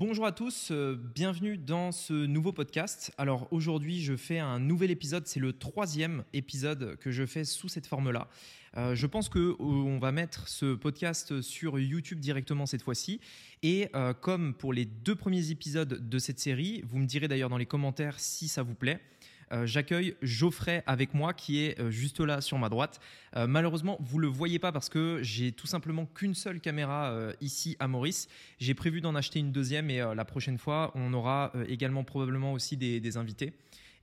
Bonjour à tous, euh, bienvenue dans ce nouveau podcast. Alors aujourd'hui je fais un nouvel épisode, c'est le troisième épisode que je fais sous cette forme-là. Euh, je pense que euh, va mettre ce podcast sur YouTube directement cette fois-ci. Et comme pour les deux premiers épisodes de cette série, vous me direz d'ailleurs dans les commentaires si ça vous plaît. Euh, j'accueille Geoffrey avec moi qui est euh, juste là sur ma droite. Euh, malheureusement, vous le voyez pas parce que j'ai tout simplement qu'une seule caméra ici à Maurice. J'ai prévu d'en acheter une deuxième et la prochaine fois, on aura également probablement aussi des, invités.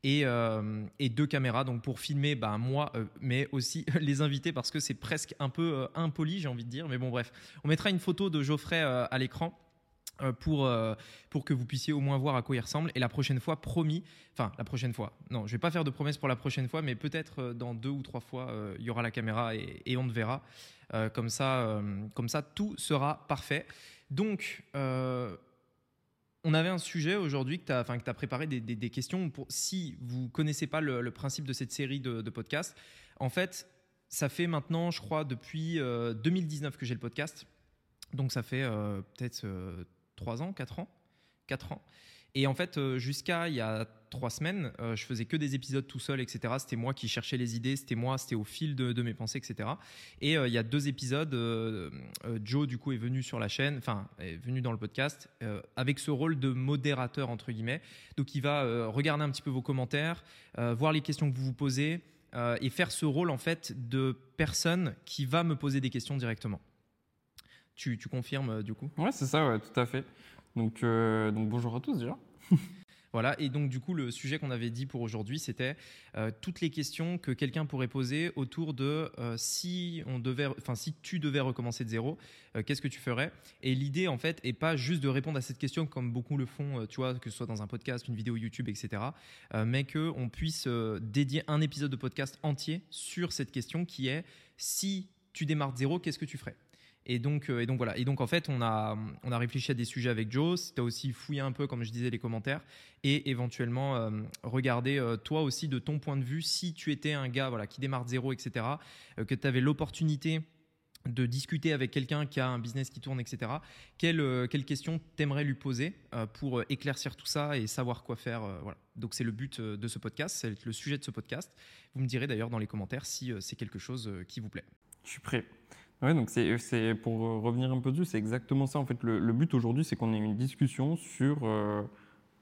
Et, deux caméras donc pour filmer bah, moi mais aussi les invités parce que c'est presque un peu impoli j'ai envie de dire mais bon bref on mettra une photo de Geoffrey à l'écran pour, euh, pour que vous puissiez au moins voir à quoi il ressemble. Et la prochaine fois, promis, enfin la prochaine fois, non, je vais pas faire de promesses pour la prochaine fois, mais peut-être euh, dans deux ou trois fois, il y aura la caméra et, on te verra. comme, ça, comme ça, tout sera parfait. Donc, on avait un sujet aujourd'hui que tu as, as préparé des, des, questions. Pour, si vous connaissez pas le, principe de cette série de podcasts, en fait, ça fait maintenant, je crois, depuis 2019 que j'ai le podcast. Donc ça fait peut-être 3 ans, 4 ans 4 ans. Et en fait, euh, jusqu'à il y a trois semaines, euh, je faisais que des épisodes tout seul, etc. C'était moi qui cherchais les idées, c'était moi, c'était au fil de, mes pensées, etc. Et euh, il y a deux épisodes, Joe du coup est venu sur la chaîne, enfin est venu dans le podcast avec ce rôle de modérateur entre guillemets. Donc il va regarder un petit peu vos commentaires, voir les questions que vous vous posez et faire ce rôle en fait de personne qui va me poser des questions directement. Tu, confirmes euh, du coup? Ouais, c'est ça, ouais, tout à fait. Donc, euh, donc bonjour à tous déjà. Voilà, et donc du coup, le sujet qu'on avait dit pour aujourd'hui, c'était euh, toutes les questions que quelqu'un pourrait poser autour de si on devait, enfin si tu devais recommencer de zéro, qu'est-ce que tu ferais? Et l'idée, en fait, est pas juste de répondre à cette question comme beaucoup le font, tu vois, que ce soit dans un podcast, une vidéo YouTube, etc., mais que on puisse dédier un épisode de podcast entier sur cette question qui est si tu démarres de zéro, qu'est-ce que tu ferais? Et donc, euh, et donc voilà. Et donc en fait, on a, on a réfléchi à des sujets avec Joe. Tu as aussi fouillé un peu, comme je disais, les commentaires et éventuellement euh, regarder euh, toi aussi de ton point de vue si tu étais un gars voilà qui démarre de zéro, etc. que tu avais l'opportunité de discuter avec quelqu'un qui a un business qui tourne, etc. Quelle, quelle question t'aimerais lui poser pour éclaircir tout ça et savoir quoi faire voilà. Donc c'est le but de ce podcast, c'est le sujet de ce podcast. Vous me direz d'ailleurs dans les commentaires si c'est quelque chose qui vous plaît. Je suis prêt. Ouais, donc c'est pour revenir un peu dessus, c'est exactement ça. En fait, le, but aujourd'hui, c'est qu'on ait une discussion sur euh,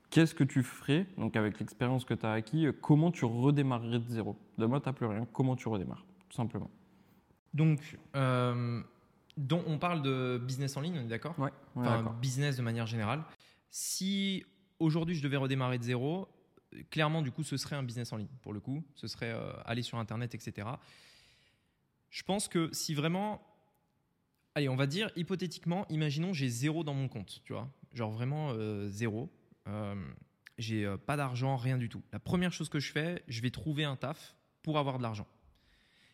qu'est-ce que tu ferais, donc avec l'expérience que tu as acquis, comment tu redémarrerais de zéro. Demain, tu n'as plus rien, comment tu redémarres, tout simplement. Donc, euh, on parle de business en ligne, on est d'accord? Ouais. enfin, business de manière générale. Si aujourd'hui je devais redémarrer de zéro, clairement, du coup, ce serait un business en ligne, pour le coup. Ce serait euh, aller sur Internet, etc. Je pense que si vraiment, allez, on va dire hypothétiquement, imaginons j'ai zéro dans mon compte, tu vois, genre vraiment euh, zéro. Euh, j'ai euh, pas d'argent, rien du tout. La première chose que je fais, je vais trouver un taf pour avoir de l'argent.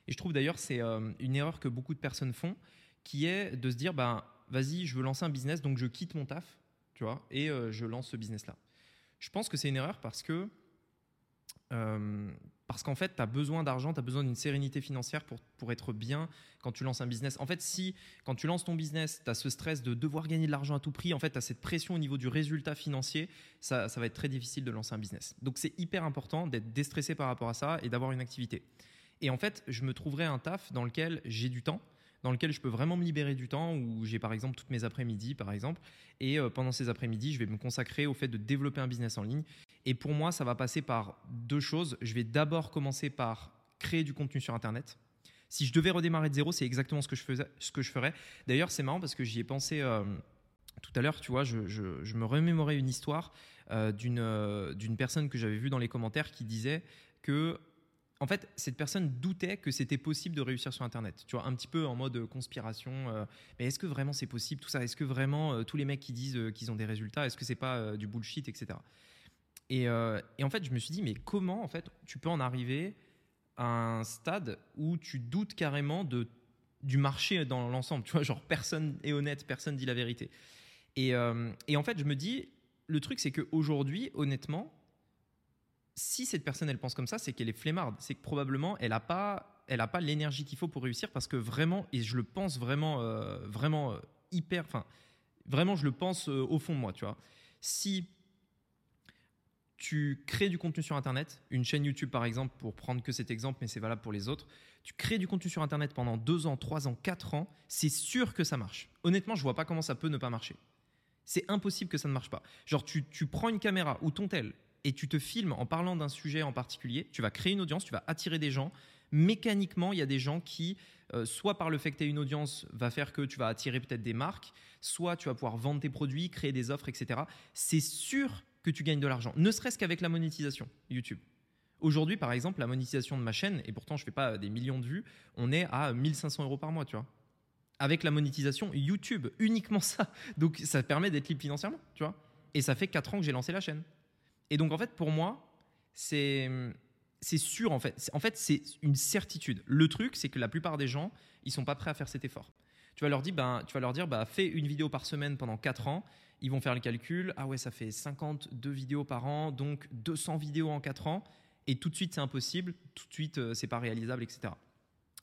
Et je trouve d'ailleurs c'est une erreur que beaucoup de personnes font, qui est de se dire ben vas-y, je veux lancer un business, donc je quitte mon taf, tu vois, et je lance ce business-là. Je pense que c'est une erreur parce que parce qu'en fait, tu as besoin d'argent, tu as besoin d'une sérénité financière pour, pour être bien quand tu lances un business. En fait, si quand tu lances ton business, tu as ce stress de devoir gagner de l'argent à tout prix, en fait, tu as cette pression au niveau du résultat financier, ça, ça va être très difficile de lancer un business. Donc, c'est hyper important d'être déstressé par rapport à ça et d'avoir une activité. Et en fait, je me trouverai un taf dans lequel j'ai du temps, dans lequel je peux vraiment me libérer du temps, où j'ai par exemple toutes mes après-midi, par exemple, et euh, pendant ces après-midi, je vais me consacrer au fait de développer un business en ligne. Et pour moi, ça va passer par deux choses. Je vais d'abord commencer par créer du contenu sur Internet. Si je devais redémarrer de zéro, c'est exactement ce que je, faisais, ce que je ferais. D'ailleurs, c'est marrant parce que j'y ai pensé euh, tout à l'heure, tu vois, je, me remémorais une histoire euh, euh, d'une personne que j'avais vue dans les commentaires qui disait que en fait, cette personne doutait que c'était possible de réussir sur Internet. Tu vois, un petit peu en mode conspiration. mais est-ce que vraiment c'est possible tout ça? Est-ce que vraiment tous les mecs qui disent qu'ils ont des résultats, est-ce que c'est pas du bullshit, etc. Euh, et, en fait, je me suis dit, mais comment en fait tu peux en arriver à un stade où tu doutes carrément du marché dans l'ensemble? Tu vois, genre personne est honnête, personne dit la vérité. Et, euh, et en fait, je me dis, le truc, c'est qu'aujourd'hui, honnêtement, si cette personne elle pense comme ça, c'est qu'elle est flemmarde. C'est que probablement elle n'a pas, elle a pas l'énergie qu'il faut pour réussir parce que vraiment, et je le pense vraiment, euh, vraiment hyper, enfin Vraiment, je le pense euh, au fond de moi, tu vois. Si tu crées du contenu sur Internet, une chaîne YouTube par exemple, pour prendre que cet exemple, mais c'est valable pour les autres, tu crées du contenu sur Internet pendant 2 ans, 3 ans, 4 ans, c'est sûr que ça marche. Honnêtement, je vois pas comment ça peut ne pas marcher. C'est impossible que ça ne marche pas. Genre, tu, tu prends une caméra ou ton tel et tu te filmes en parlant d'un sujet en particulier, tu vas créer une audience, tu vas attirer des gens. Mécaniquement, il y a des gens qui, euh, soit par le fait que tu aies une audience, va faire que tu vas attirer peut-être des marques, soit tu vas pouvoir vendre tes produits, créer des offres, etc. C'est sûr que tu gagnes de l'argent, ne serait-ce qu'avec la monétisation YouTube. Aujourd'hui, par exemple, la monétisation de ma chaîne, et pourtant je ne fais pas des millions de vues, on est à 1500 euros par mois, tu vois. Avec la monétisation YouTube, uniquement ça. Donc ça permet d'être libre financièrement, tu vois. Et ça fait 4 ans que j'ai lancé la chaîne. Et donc en fait, pour moi, c'est sûr en fait. En fait, c'est une certitude. Le truc, c'est que la plupart des gens, ils sont pas prêts à faire cet effort. Tu vas leur dire, ben, tu vas leur dire, bah, fais une vidéo par semaine pendant 4 ans. Ils vont faire le calcul. Ah ouais, ça fait 52 vidéos par an, donc 200 vidéos en 4 ans. Et tout de suite, c'est impossible. Tout de suite, euh, c'est pas réalisable, etc.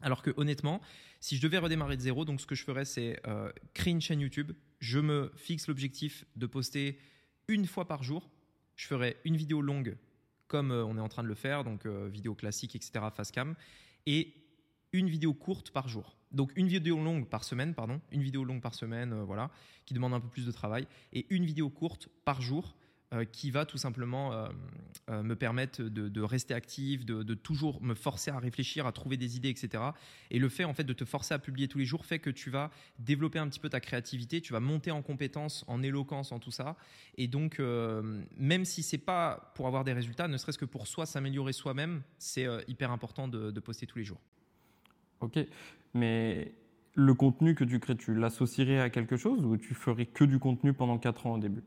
Alors que honnêtement, si je devais redémarrer de zéro, donc ce que je ferais, c'est euh, créer une chaîne YouTube. Je me fixe l'objectif de poster une fois par jour. Je ferai une vidéo longue comme euh, on est en train de le faire, donc vidéo classique, etc., face cam, et une vidéo courte par jour. Donc une vidéo longue par semaine, pardon, une vidéo longue par semaine, voilà, qui demande un peu plus de travail, et une vidéo courte par jour euh, qui va tout simplement euh, euh, me permettre de, rester actif, de, toujours me forcer à réfléchir, à trouver des idées, etc. Et le fait en fait de te forcer à publier tous les jours fait que tu vas développer un petit peu ta créativité, tu vas monter en compétences, en éloquence, en tout ça. Et donc, même si c'est pas pour avoir des résultats, ne serait-ce que pour soi s'améliorer soi-même, c'est hyper important de, de poster tous les jours. Ok, mais le contenu que tu crées, tu l'associerais à quelque chose ou tu ferais que du contenu pendant 4 ans au début?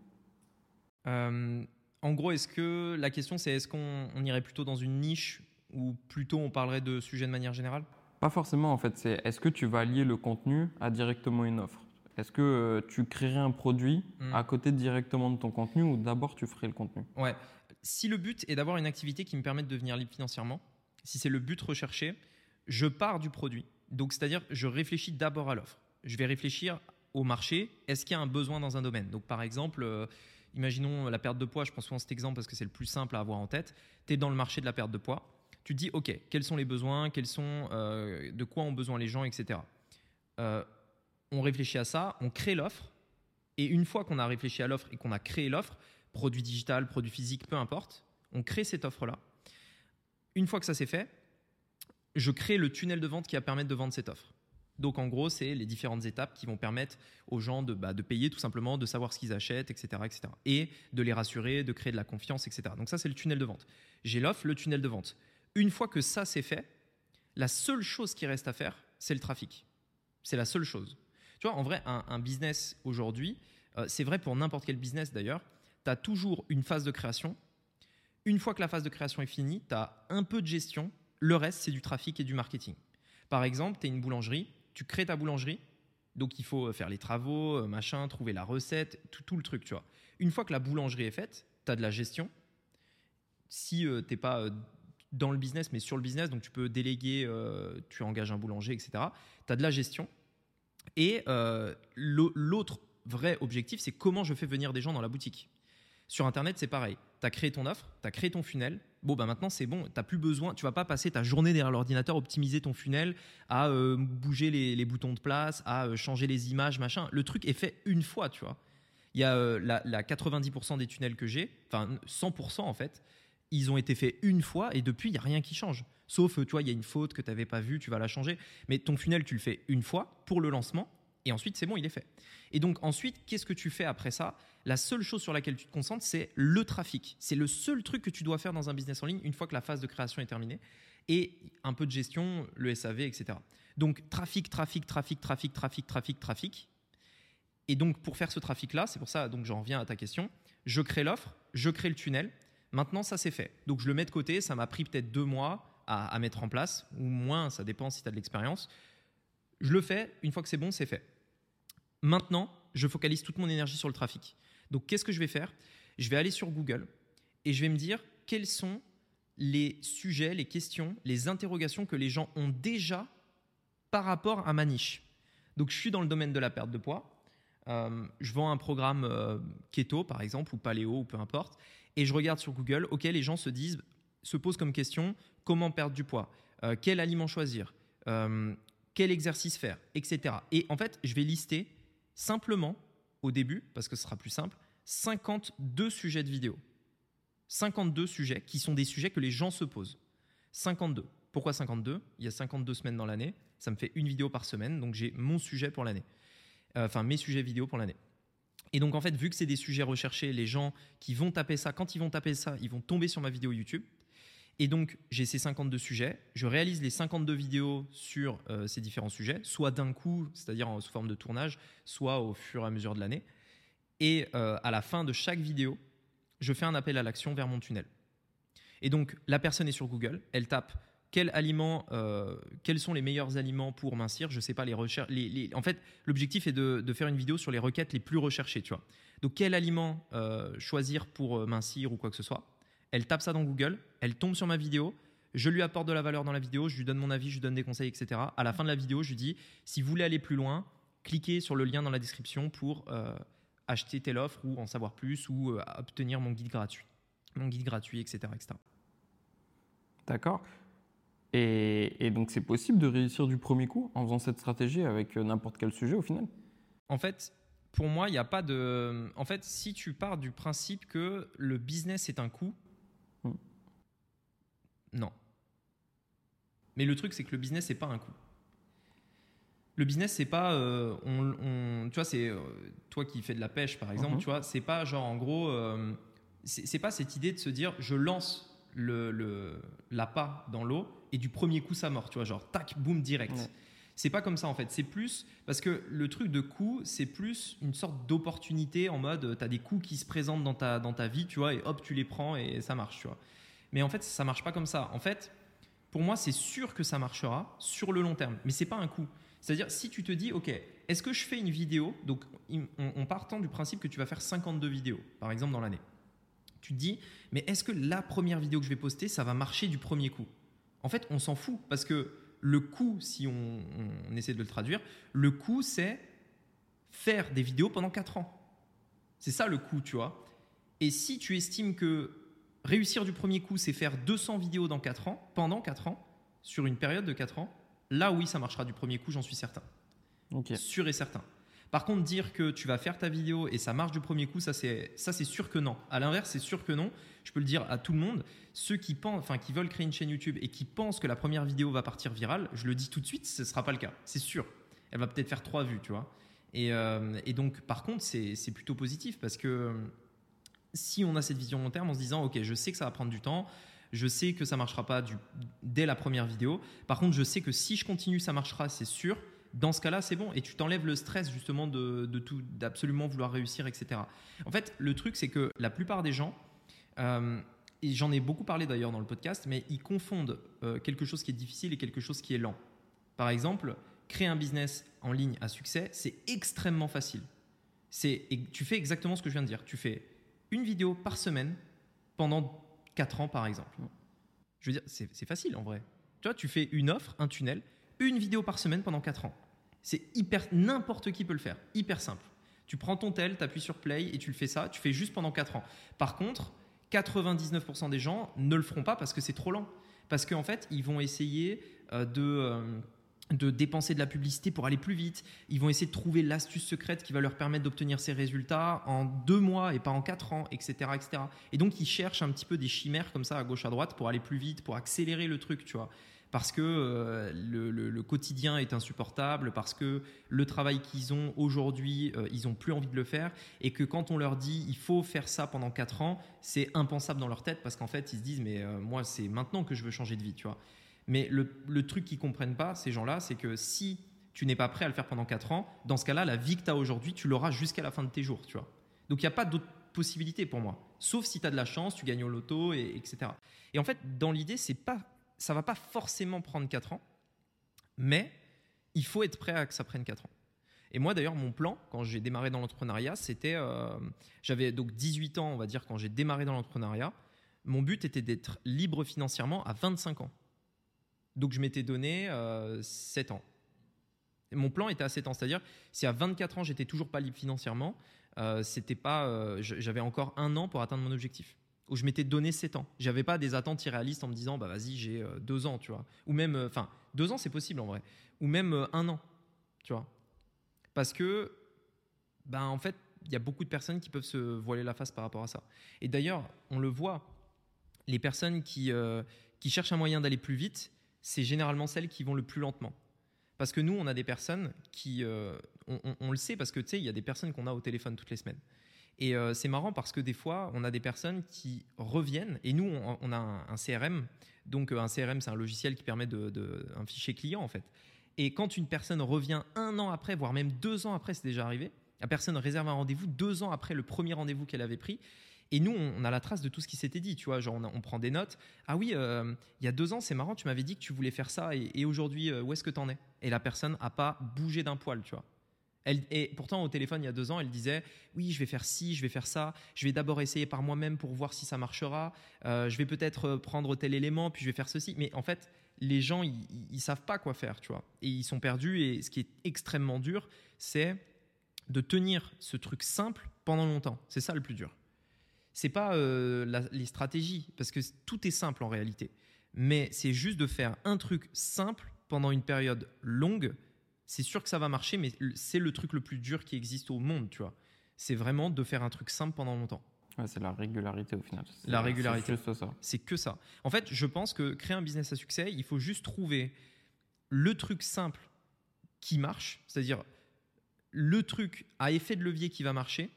En gros, est-ce que la question c'est est-ce qu'on irait plutôt dans une niche ou plutôt on parlerait de sujets de manière générale? Pas forcément en fait, c'est est-ce que tu vas lier le contenu à directement une offre? Est-ce que euh, tu créerais un produit hmm. à côté directement de ton contenu ou d'abord tu ferais le contenu? Ouais. Si le but est d'avoir une activité qui me permet de devenir libre financièrement, si c'est le but recherché, je pars du produit. Donc c'est-à-dire je réfléchis d'abord à l'offre. Je vais réfléchir au marché, est-ce qu'il y a un besoin dans un domaine? Donc par exemple, euh, Imaginons la perte de poids, je prends souvent cet exemple parce que c'est le plus simple à avoir en tête. Tu es dans le marché de la perte de poids. Tu te dis, OK, quels sont les besoins, quels sont, euh, de quoi ont besoin les gens, etc. Euh, on réfléchit à ça, on crée l'offre. Et une fois qu'on a réfléchi à l'offre et qu'on a créé l'offre, produit digital, produit physique, peu importe, on crée cette offre-là. Une fois que ça s'est fait, je crée le tunnel de vente qui va permettre de vendre cette offre. Donc en gros, c'est les différentes étapes qui vont permettre aux gens de, bah, de payer tout simplement, de savoir ce qu'ils achètent, etc., etc. Et de les rassurer, de créer de la confiance, etc. Donc ça, c'est le tunnel de vente. J'ai l'offre, le tunnel de vente. Une fois que ça c'est fait, la seule chose qui reste à faire, c'est le trafic. C'est la seule chose. Tu vois, en vrai, un, business aujourd'hui, euh, c'est vrai pour n'importe quel business d'ailleurs, tu as toujours une phase de création. Une fois que la phase de création est finie, tu as un peu de gestion. Le reste, c'est du trafic et du marketing. Par exemple, tu es une boulangerie, tu crées ta boulangerie, donc il faut faire les travaux, euh, machin, trouver la recette, tout, le truc, tu vois. Une fois que la boulangerie est faite, tu as de la gestion. Si euh, tu n'es pas euh, dans le business, mais sur le business, donc tu peux déléguer, tu engages un boulanger, etc. Tu as de la gestion. Et l'autre vrai objectif, c'est comment je fais venir des gens dans la boutique. Sur Internet, c'est pareil. Tu as créé ton offre, tu as créé ton funnel, bon, bah maintenant c'est bon, tu n'as plus besoin, tu vas pas passer ta journée derrière l'ordinateur, optimiser ton funnel, à euh, bouger les, boutons de place, à euh, changer les images, machin. Le truc est fait une fois, tu vois. Il y a euh, la, 90% des tunnels que j'ai, enfin 100% en fait, ils ont été faits une fois et depuis, il n'y a rien qui change. Sauf, tu vois, il y a une faute que tu n'avais pas vue, tu vas la changer. Mais ton funnel, tu le fais une fois pour le lancement et ensuite, c'est bon, il est fait. Et donc, ensuite, qu'est-ce que tu fais après ça? La seule chose sur laquelle tu te concentres, c'est le trafic. C'est le seul truc que tu dois faire dans un business en ligne une fois que la phase de création est terminée. Et un peu de gestion, le SAV, etc. Donc, trafic, trafic, trafic, trafic, trafic, trafic, trafic. Et donc, pour faire ce trafic-là, c'est pour ça, donc j'en reviens à ta question, je crée l'offre, je crée le tunnel. Maintenant, ça c'est fait. Donc, je le mets de côté. Ça m'a pris peut-être deux mois à, à mettre en place, ou moins, ça dépend si tu as de l'expérience. Je le fais, une fois que c'est bon, c'est fait. Maintenant, je focalise toute mon énergie sur le trafic. Donc, qu'est-ce que je vais faire? Je vais aller sur Google et je vais me dire quels sont les sujets, les questions, les interrogations que les gens ont déjà par rapport à ma niche. Donc, je suis dans le domaine de la perte de poids. euh, je vends un programme euh, keto, par exemple, ou paléo, ou peu importe, et je regarde sur Google, ok, les gens se disent, se posent comme question, comment perdre du poids, euh, quel aliment choisir, quel exercice faire, etc. Et en fait, je vais lister simplement, au début, parce que ce sera plus simple, 52 sujets de vidéo. 52 sujets qui sont des sujets que les gens se posent. 52. Pourquoi 52 Il y a 52 semaines dans l'année. Ça me fait une vidéo par semaine, donc j'ai mon sujet pour l'année. Euh, enfin, mes sujets vidéo pour l'année. Et donc, en fait, vu que c'est des sujets recherchés, les gens qui vont taper ça, quand ils vont taper ça, ils vont tomber sur ma vidéo YouTube. Et donc, j'ai ces 52 sujets. Je réalise les 52 vidéos sur euh, ces différents sujets, soit d'un coup, c'est-à-dire sous forme de tournage, soit au fur et à mesure de l'année. Et euh, à la fin de chaque vidéo, je fais un appel à l'action vers mon tunnel. Et donc, la personne est sur Google, elle tape quel aliment, euh, quels sont les meilleurs aliments pour mincir? Je sais pas les recherches. en fait, l'objectif est de, faire une vidéo sur les requêtes les plus recherchées, tu vois. Donc, quel aliment choisir pour mincir ou quoi que ce soit Elle tape ça dans Google, elle tombe sur ma vidéo. Je lui apporte de la valeur dans la vidéo, je lui donne mon avis, je lui donne des conseils, etc. À la fin de la vidéo, je lui dis si vous voulez aller plus loin, cliquez sur le lien dans la description pour acheter telle offre ou en savoir plus ou obtenir mon guide gratuit, mon guide gratuit, etc., etc. D'accord. Et, donc c'est possible de réussir du premier coup en faisant cette stratégie avec euh, n'importe quel sujet au final? En fait, pour moi, il n'y a pas de... En fait, si tu pars du principe que le business est un coût. Non. Mais le truc, c'est que le business, n'est pas un coût. Le business, c'est pas, euh, on, tu vois, c'est euh, toi qui fais de la pêche par exemple, mhm. tu vois, c'est pas genre en gros, c'est pas cette idée de se dire, je lance le, l'appât dans l'eau et du premier coup ça mort, tu vois, genre tac, boum, direct. C'est pas comme ça en fait, c'est plus parce que le truc de coup, c'est plus une sorte d'opportunité en mode tu as des coups qui se présentent dans ta, dans ta vie, tu vois, et hop, tu les prends et ça marche, tu vois. Mais en fait, ça marche pas comme ça. En fait, pour moi, c'est sûr que ça marchera sur le long terme, mais c'est pas un coup. C'est-à-dire, si tu te dis, OK, est-ce que je fais une vidéo Donc, on, partant du principe que tu vas faire 52 vidéos, par exemple, dans l'année tu te dis, mais est-ce que la première vidéo que je vais poster, ça va marcher du premier coup? En fait, on s'en fout parce que le coup, si on, essaie de le traduire, le coup, c'est faire des vidéos pendant 4 ans. C'est ça le coup, tu vois. Et si tu estimes que réussir du premier coup, c'est faire 200 vidéos dans 4 ans, pendant 4 ans, sur une période de 4 ans, là oui, ça marchera du premier coup, j'en suis certain. Ok. Sûr et certain. Par contre, dire que tu vas faire ta vidéo et ça marche du premier coup, ça c'est ça c'est sûr que non. À l'inverse, c'est sûr que non. Je peux le dire à tout le monde. Ceux qui pensent, enfin qui veulent créer une chaîne YouTube et qui pensent que la première vidéo va partir virale, je le dis tout de suite, ce ne sera pas le cas. C'est sûr. Elle va peut-être faire trois vues, tu vois. Et, euh, donc, par contre, c'est plutôt positif parce que si on a cette vision long terme en se disant, ok, je sais que ça va prendre du temps, je sais que ça marchera pas du, dès la première vidéo. Par contre, je sais que si je continue, ça marchera, c'est sûr dans ce cas-là, c'est bon. Et tu t'enlèves le stress justement de, tout, d'absolument vouloir réussir, etc. En fait, le truc, c'est que la plupart des gens, euh, et j'en ai beaucoup parlé d'ailleurs dans le podcast, mais ils confondent euh, quelque chose qui est difficile et quelque chose qui est lent. Par exemple, créer un business en ligne à succès, c'est extrêmement facile. C'est, tu fais exactement ce que je viens de dire. Tu fais une vidéo par semaine pendant 4 ans, par exemple. Je veux dire, c'est facile en vrai. Tu vois, tu fais une offre, un tunnel, une vidéo par semaine pendant 4 ans. C'est hyper, n'importe qui peut le faire, hyper simple. Tu prends ton tel, tu appuies sur play et tu le fais ça, tu fais juste pendant 4 ans. Par contre, 99% des gens ne le feront pas parce que c'est trop lent. Parce qu'en fait, ils vont essayer euh, de, euh, de dépenser de la publicité pour aller plus vite. Ils vont essayer de trouver l'astuce secrète qui va leur permettre d'obtenir ces résultats en deux mois et pas en quatre ans, etc., etc. Et donc, ils cherchent un petit peu des chimères comme ça à gauche à droite pour aller plus vite, pour accélérer le truc, tu vois parce que euh, le, quotidien est insupportable, parce que le travail qu'ils ont aujourd'hui, euh, ils n'ont plus envie de le faire, et que quand on leur dit il faut faire ça pendant 4 ans, c'est impensable dans leur tête, parce qu'en fait, ils se disent mais euh, moi, c'est maintenant que je veux changer de vie, tu vois. Mais le, truc qu'ils comprennent pas, ces gens-là, c'est que si tu n'es pas prêt à le faire pendant 4 ans, dans ce cas-là, la vie que tu as aujourd'hui, tu l'auras jusqu'à la fin de tes jours, tu vois. Donc il n'y a pas d'autre possibilité pour moi. Sauf si tu as de la chance, tu gagnes au loto, et, etc. Et en fait, dans l'idée, c'est pas ça va pas forcément prendre 4 ans, mais il faut être prêt à que ça prenne 4 ans. Et moi, d'ailleurs, mon plan, quand j'ai démarré dans l'entrepreneuriat, c'était. Euh, j'avais donc 18 ans, on va dire, quand j'ai démarré dans l'entrepreneuriat. Mon but était d'être libre financièrement à 25 ans. Donc, je m'étais donné 7 euh, ans. Mon plan était assez temps, c'est-à-dire si à 24 ans j'étais toujours pas libre financièrement, euh, c'était pas, euh, j'avais encore un an pour atteindre mon objectif. Où je m'étais donné 7 ans. J'avais pas des attentes irréalistes en me disant bah vas-y j'ai euh, deux ans, tu vois. Ou même, enfin deux ans c'est possible en vrai. Ou même un an, tu vois. Parce que, ben en fait, il y a beaucoup de personnes qui peuvent se voiler la face par rapport à ça. Et d'ailleurs, on le voit, les personnes qui, qui cherchent un moyen d'aller plus vite, c'est généralement celles qui vont le plus lentement. Parce que nous, on a des personnes qui, euh, on, le sait parce que tu sais, il y a des personnes qu'on a au téléphone toutes les semaines. Et euh, c'est marrant parce que des fois, on a des personnes qui reviennent et nous, on, a un, CRM. Donc, euh, un CRM, c'est un logiciel qui permet de, un fichier client en fait. Et quand une personne revient un an après, voire même deux ans après, c'est déjà arrivé, la personne réserve un rendez-vous deux ans après le premier rendez-vous qu'elle avait pris. Et nous, on, a la trace de tout ce qui s'était dit, tu vois. Genre, on, prend des notes. Ah oui, euh, il y a deux ans, c'est marrant, tu m'avais dit que tu voulais faire ça, et, aujourd'hui, euh, où est-ce que tu en es? Et la personne n'a pas bougé d'un poil, tu vois. Elle, et pourtant, au téléphone, il y a deux ans, elle disait Oui, je vais faire ci, je vais faire ça. Je vais d'abord essayer par moi-même pour voir si ça marchera. Euh, je vais peut-être prendre tel élément, puis je vais faire ceci. Mais en fait, les gens, ils, ne savent pas quoi faire, tu vois. Et ils sont perdus. Et ce qui est extrêmement dur, c'est de tenir ce truc simple pendant longtemps. C'est ça le plus dur c'est pas euh, les stratégies, parce que tout est simple en réalité. Mais c'est juste de faire un truc simple pendant une période longue. C'est sûr que ça va marcher, mais c'est le truc le plus dur qui existe au monde, tu vois. C'est vraiment de faire un truc simple pendant longtemps. c'est la régularité au final. La régularité. C'est ça. C'est que ça. En fait, je pense que créer un business à succès, il faut juste trouver le truc simple qui marche, c'est-à-dire le truc à effet de levier qui va marcher,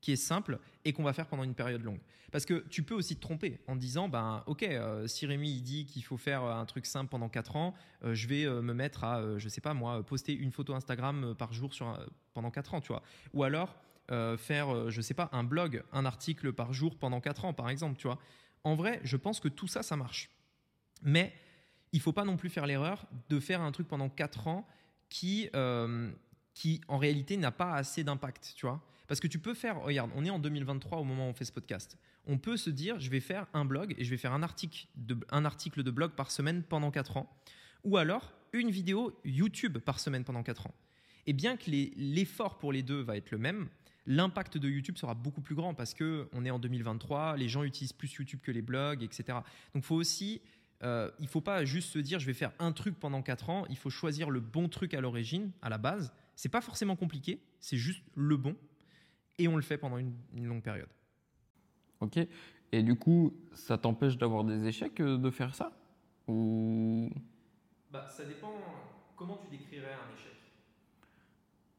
qui est simple et qu'on va faire pendant une période longue. Parce que tu peux aussi te tromper en disant, ben, ok, euh, si Rémi il dit qu'il faut faire un truc simple pendant 4 ans, euh, je vais euh, me mettre à, je sais pas moi, poster une photo Instagram par jour sur, pendant 4 ans, tu vois. Ou alors faire, je sais pas, un blog, un article par jour pendant 4 ans, par exemple, tu vois. En vrai, je pense que tout ça, ça marche. Mais il faut pas non plus faire l'erreur de faire un truc pendant 4 ans qui, qui en réalité n'a pas assez d'impact, tu vois. Parce que tu peux faire, regarde, on est en 2023 au moment où on fait ce podcast. On peut se dire, je vais faire un blog et je vais faire un article de, un article de blog par semaine pendant 4 ans. Ou alors une vidéo YouTube par semaine pendant 4 ans. Et bien que l'effort pour les deux va être le même, l'impact de YouTube sera beaucoup plus grand parce qu'on est en 2023, les gens utilisent plus YouTube que les blogs, etc. Donc faut aussi, euh, il ne faut pas juste se dire je vais faire un truc pendant 4 ans, il faut choisir le bon truc à l'origine, à la base. C'est pas forcément compliqué, c'est juste le bon et on le fait pendant une, longue période. Ok. Et du coup, ça t'empêche d'avoir des échecs euh, de faire ça? Ou bah, Ça dépend. Comment tu décrirais un échec?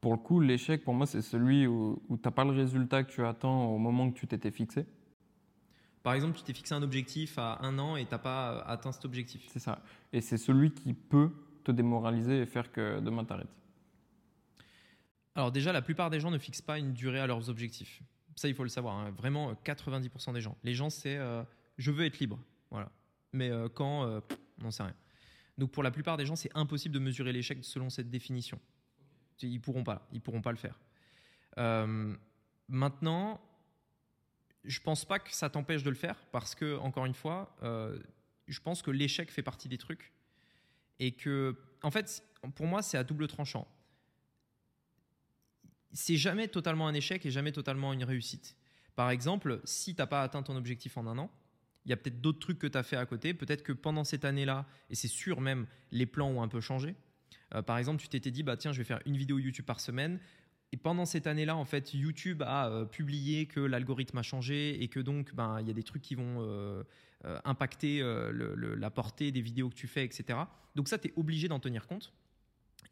Pour le coup, l'échec, pour moi, c'est celui où, tu n'as pas le résultat que tu attends au moment que tu t'étais fixé. Par exemple, tu t'es fixé un objectif à un an et tu n'as pas atteint cet objectif. C'est ça. Et c'est celui qui peut te démoraliser et faire que demain t'arrêtes. Alors déjà, la plupart des gens ne fixent pas une durée à leurs objectifs. Ça, il faut le savoir. Hein. Vraiment, 90% euh, des gens. Les gens, c'est euh, je veux être libre. Voilà. Mais euh, quand, on n'en sait rien. Donc pour la plupart des gens, c'est impossible de mesurer l'échec selon cette définition. Ils pourront pas. Ils pourront pas le faire. maintenant, je pense pas que ça t'empêche de le faire parce que encore une fois, je pense que l'échec fait partie des trucs et que, en fait, pour moi, c'est à double tranchant c'est jamais totalement un échec et jamais totalement une réussite. Par exemple, si tu n'as pas atteint ton objectif en un an, il y a peut-être d'autres trucs que tu as fait à côté. Peut-être que pendant cette année-là, et c'est sûr même, les plans ont un peu changé. Euh, par exemple, tu t'étais dit, bah tiens, je vais faire une vidéo YouTube par semaine. Et pendant cette année-là, en fait, YouTube a euh, publié que l'algorithme a changé et que donc, ben, il y a des trucs qui vont euh, impacter la portée des vidéos que tu fais, etc. Donc ça, tu es obligé d'en tenir compte.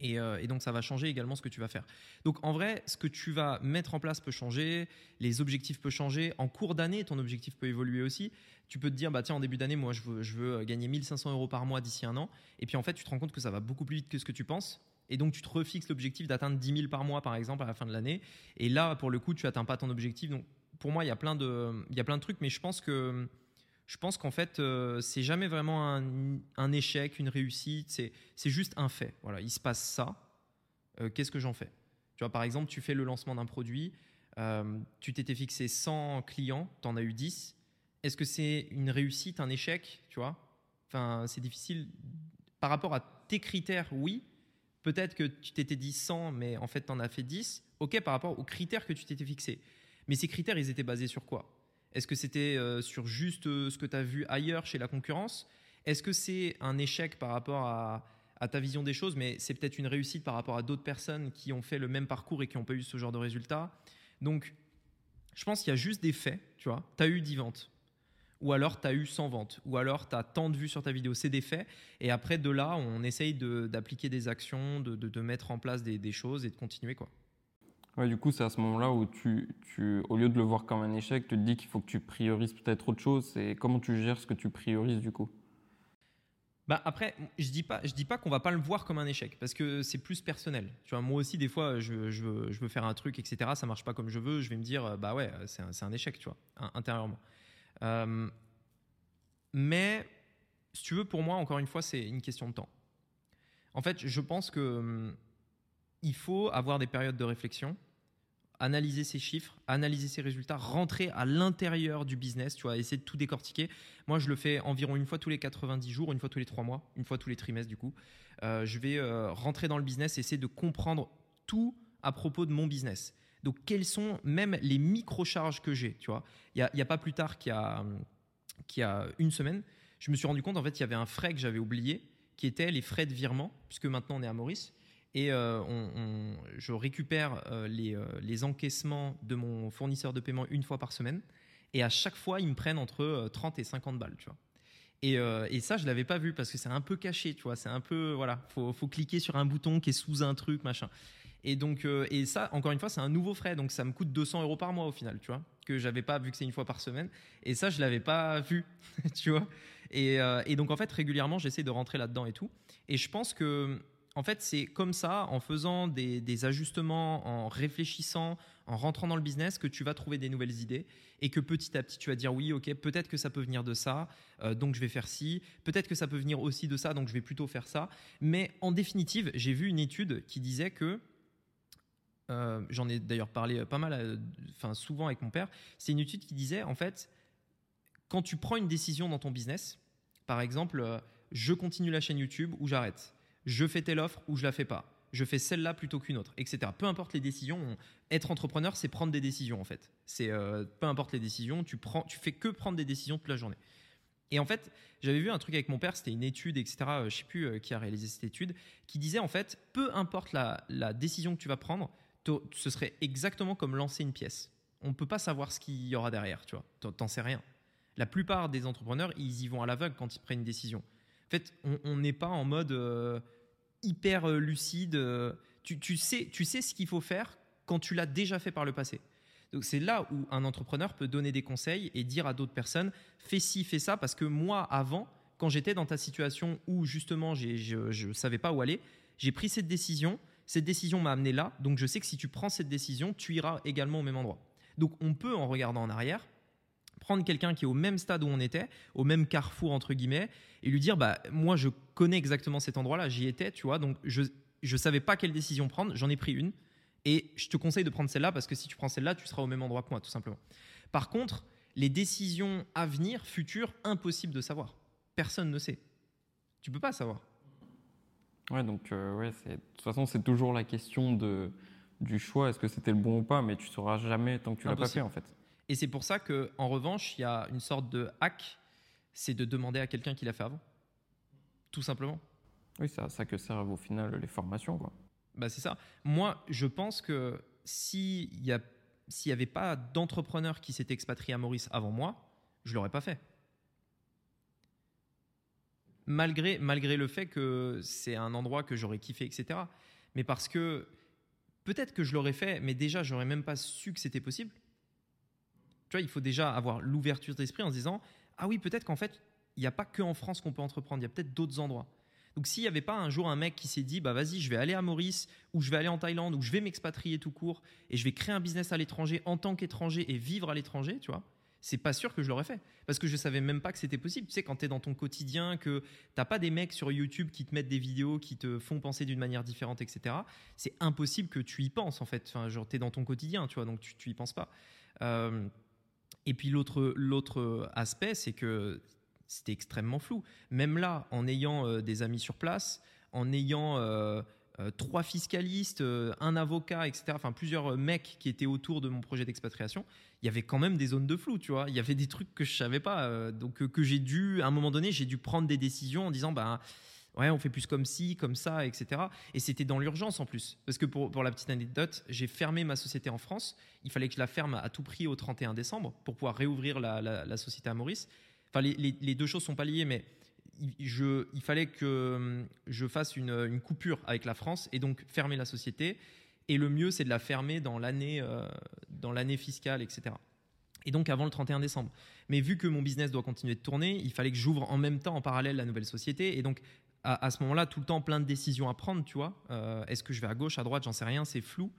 Euh, et, donc ça va changer également ce que tu vas faire. Donc en vrai, ce que tu vas mettre en place peut changer, les objectifs peuvent changer. En cours d'année, ton objectif peut évoluer aussi. Tu peux te dire, bah tiens, en début d'année, moi je veux, je veux gagner 1500 euros par mois d'ici un an. Et puis en fait, tu te rends compte que ça va beaucoup plus vite que ce que tu penses. Et donc tu te refixes l'objectif d'atteindre 10 000 par mois, par exemple, à la fin de l'année. Et là, pour le coup, tu n'atteins pas ton objectif. Donc pour moi, il y a plein de, il y a plein de trucs, mais je pense que je pense qu'en fait, euh, c'est jamais vraiment un, échec, une réussite, c'est juste un fait. Voilà, il se passe ça. Euh, qu'est-ce que j'en fais? Tu vois, par exemple, tu fais le lancement d'un produit, euh, tu t'étais fixé 100 clients, tu en as eu 10. Est-ce que c'est une réussite, un échec? Tu vois? Enfin, c'est difficile. Par rapport à tes critères, oui, Peut-être que tu t'étais dit 100, mais en fait, tu en as fait 10. OK, par rapport aux critères que tu t'étais fixés. Mais ces critères, ils étaient basés sur quoi? Est-ce que c'était euh, sur juste euh, ce que tu as vu ailleurs chez la concurrence? Est-ce que c'est un échec par rapport à, ta vision des choses, mais c'est peut-être une réussite par rapport à d'autres personnes qui ont fait le même parcours et qui n'ont pas eu ce genre de résultat? Donc, je pense qu'il y a juste des faits, tu vois. As eu 10 ventes ou alors tu as eu 100 ventes, ou alors tu as tant de vues sur ta vidéo. C'est des faits. Et après, de là, on essaye d'appliquer des actions, de, de, mettre en place des, des, choses et de continuer. Quoi. Ouais, du coup, c'est à ce moment-là où tu, tu, au lieu de le voir comme un échec, tu te dis qu'il faut que tu priorises peut-être autre chose. Et comment tu gères ce que tu priorises du coup? Bah après, je dis dis pas qu'on va pas le voir comme un échec parce que c'est plus personnel. Tu vois, moi aussi des fois, je, je, veux, je, veux, faire un truc, etc. Ça marche pas comme je veux. Je vais me dire, bah ouais, c'est un, un, échec, tu vois, intérieurement. Euh, mais, si tu veux, pour moi, encore une fois, c'est une question de temps. En fait, je pense que hum, il faut avoir des périodes de réflexion, analyser ses chiffres, analyser ses résultats, rentrer à l'intérieur du business, tu vois, essayer de tout décortiquer. Moi, je le fais environ une fois tous les 90 jours, une fois tous les 3 mois, une fois tous les trimestres du coup. Euh, je vais euh, rentrer dans le business, essayer de comprendre tout à propos de mon business. Donc, quelles sont même les micro-charges que j'ai, tu vois Il n'y a, pas plus tard qu'il y a, qu'il y a une semaine, je me suis rendu compte, en fait, il y avait un frais que j'avais oublié, qui était les frais de virement, puisque maintenant on est à Maurice. Et euh, je récupère euh, les, euh, les, encaissements de mon fournisseur de paiement une fois par semaine. Et à chaque fois, ils me prennent entre 30 et 50 balles, tu vois. Et, et, ça, je l'avais pas vu parce que c'est un peu caché, tu vois. C'est un peu, voilà, faut, faut cliquer sur un bouton qui est sous un truc, machin. Et donc, et ça, encore une fois, c'est un nouveau frais, donc ça me coûte 200 euros par mois au final, tu vois, que j'avais pas vu que c'est une fois par semaine. Et ça, je l'avais pas vu, tu vois. Et, et, donc, en fait, régulièrement, j'essaie de rentrer là-dedans et tout. Et je pense que, en fait, c'est comme ça, en faisant des, ajustements, en réfléchissant, en rentrant dans le business, que tu vas trouver des nouvelles idées et que petit à petit, tu vas dire oui, ok, peut-être que ça peut venir de ça, euh, donc je vais faire ci. Peut-être que ça peut venir aussi de ça, donc je vais plutôt faire ça. Mais en définitive, j'ai vu une étude qui disait que euh, j'en ai d'ailleurs parlé pas mal, euh, enfin souvent avec mon père, c'est une étude qui disait en fait, quand tu prends une décision dans ton business, par exemple, euh, je continue la chaîne YouTube ou j'arrête, je fais telle offre ou je la fais pas, je fais celle-là plutôt qu'une autre, etc. Peu importe les décisions, être entrepreneur, c'est prendre des décisions en fait. C'est peu importe les décisions, tu prends, tu fais que prendre des décisions toute la journée. Et en fait, j'avais vu un truc avec mon père, c'était une étude, etc. Je sais plus qui a réalisé cette étude, qui disait en fait, peu importe la, la décision que tu vas prendre, ce serait exactement comme lancer une pièce. On ne peut pas savoir ce qu'il y aura derrière, tu vois. T'en sais rien. La plupart des entrepreneurs, ils y vont à l'aveugle quand ils prennent une décision. En fait, on n'est pas en mode euh, hyper euh, lucide. Euh, tu, sais, tu sais ce qu'il faut faire quand tu l'as déjà fait par le passé. Donc c'est là où un entrepreneur peut donner des conseils et dire à d'autres personnes fais ci, fais ça, parce que moi, avant, quand j'étais dans ta situation où justement je ne savais pas où aller, j'ai pris cette décision cette décision m'a amené là, donc je sais que si tu prends cette décision, tu iras également au même endroit. Donc on peut, en regardant en arrière, prendre quelqu'un qui est au même stade où on était, au même carrefour entre guillemets, et lui dire bah moi je connais exactement cet endroit-là, j'y étais, tu vois, donc je je savais pas quelle décision prendre, j'en ai pris une, et je te conseille de prendre celle-là parce que si tu prends celle-là, tu seras au même endroit que moi, tout simplement. Par contre, les décisions à venir, futures, impossible de savoir. Personne ne sait. Tu peux pas savoir. Ouais, donc euh, ouais, de toute façon, c'est toujours la question de, du choix. Est-ce que c'était le bon ou pas Mais tu sauras jamais tant que tu l'as pas fait, en fait. Et c'est pour ça que, en revanche, il y a une sorte de hack, c'est de demander à quelqu'un qui l'a fait avant, tout simplement. Oui, c'est à ça que servent au final les formations, quoi. Bah c'est ça. Moi, je pense que s'il y a s'il n'y avait pas d'entrepreneur qui s'est expatrié à Maurice avant moi, je l'aurais pas fait malgré, malgré le fait que c'est un endroit que j'aurais kiffé, etc. Mais parce que peut-être que je l'aurais fait, mais déjà, j'aurais même pas su que c'était possible. Tu vois, il faut déjà avoir l'ouverture d'esprit en se disant Ah oui, peut-être qu'en fait, il n'y a pas que en France qu'on peut entreprendre, il y a peut-être d'autres endroits. Donc s'il n'y avait pas un jour un mec qui s'est dit bah vas-y je vais aller à Maurice ou je vais aller en Thaïlande ou je vais m'expatrier tout court et je vais créer un business à l'étranger en tant qu'étranger et vivre à l'étranger, tu vois, c'est pas sûr que je l'aurais fait. Parce que je savais même pas que c'était possible. Tu sais, quand tu es dans ton quotidien, que t'as pas des mecs sur YouTube qui te mettent des vidéos, qui te font penser d'une manière différente, etc., c'est impossible que tu y penses, en fait. Enfin, genre, tu es dans ton quotidien, tu vois, donc tu, tu y penses pas. Euh, et puis l'autre, l'autre aspect, c'est que c'était extrêmement flou. Même là, en ayant euh, des amis sur place, en ayant. Euh, euh, trois fiscalistes, euh, un avocat, etc. Enfin, plusieurs mecs qui étaient autour de mon projet d'expatriation. Il y avait quand même des zones de flou, tu vois. Il y avait des trucs que je savais pas, donc que j'ai dû, à un moment donné, j'ai dû prendre des décisions en disant, bah ouais, on fait plus comme ci, comme ça, etc. Et c'était dans l'urgence en plus. Parce que pour, la petite anecdote, j'ai fermé ma société en France. Il fallait que je la ferme à tout prix au 31 décembre pour pouvoir réouvrir la, société à Maurice. Enfin, les, deux choses sont pas liées, mais il, fallait que hum, je fasse une, une, coupure avec la France et donc fermer la société. Et le mieux, c'est de la fermer dans l'année euh, dans l'année fiscale, etc. Et donc avant le 31 décembre. Mais vu que mon business doit continuer de tourner, il fallait que j'ouvre en même temps, en parallèle, la nouvelle société. Et donc à, ce moment-là, tout le temps, plein de décisions à prendre, tu vois. Euh, est-ce que je vais à gauche, à droite, j'en sais rien, c'est flou.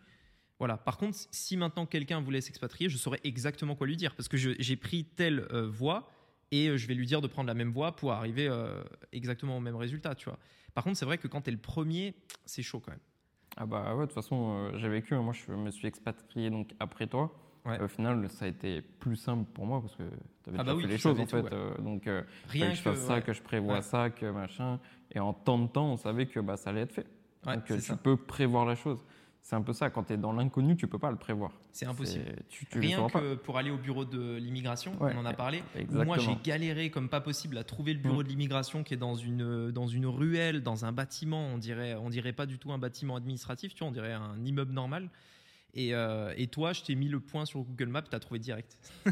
Voilà. Par contre, si maintenant quelqu'un voulait s'expatrier, je saurais exactement quoi lui dire parce que j'ai pris telle euh, voie et euh, je vais lui dire de prendre la même voie pour arriver exactement au même résultat, tu vois. Par contre, c'est vrai que quand tu es le premier, c'est chaud quand même. Ah bah ouais, de toute façon, j'ai vécu, hein. moi je me suis expatrié donc après toi. Au final, ça a été plus simple pour moi parce que tu avais ah bah fait les choses en fait. donc, Rien que je fasse ça, que je prévois ça, que machin. Et en tant de temps, on savait que bah, ça allait être fait. Donc tu peux prévoir la chose. C'est un peu ça, quand tu es dans l'inconnu, tu peux pas le prévoir. C'est impossible. Rien que pour aller au bureau de l'immigration, on en a parlé. Moi, j'ai galéré comme pas possible à trouver le bureau de l'immigration qui est dans une, dans une ruelle, dans un bâtiment. On dirait, on dirait pas du tout un bâtiment administratif, tu vois, on dirait un immeuble normal. Et, euh, et toi, je t'ai mis le point sur Google Maps, tu as trouvé direct.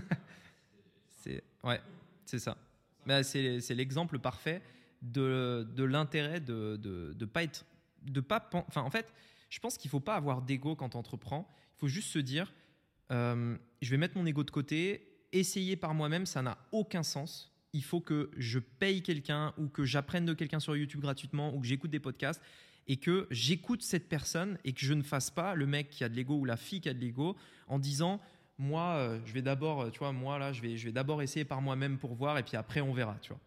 c'est ouais, c'est ça. c'est l'exemple parfait de, de l'intérêt de, de, pas être. De pas, enfin, en fait, je pense qu'il faut pas avoir d'ego quand on entreprend. Il faut juste se dire euh, je vais mettre mon ego de côté, essayer par moi-même, ça n'a aucun sens. Il faut que je paye quelqu'un ou que j'apprenne de quelqu'un sur YouTube gratuitement ou que j'écoute des podcasts et que j'écoute cette personne et que je ne fasse pas le mec qui a de l'ego ou la fille qui a de l'ego en disant moi euh, je vais d'abord tu vois moi là je vais je vais d'abord essayer par moi-même pour voir et puis après on verra tu vois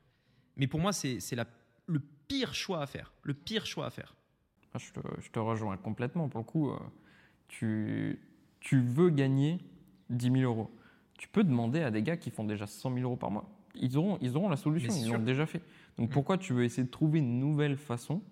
mais pour moi, c'est le pire choix à faire. Le pire choix à faire. Ah, je te, je te rejoins complètement. Pour le coup, euh, tu, tu veux gagner 10 000 euros. Tu peux demander à des gars qui font déjà 100 000 euros par mois. Ils auront, ils auront la solution, ils l'ont déjà fait. Donc mm. pourquoi tu veux essayer de trouver une nouvelle façon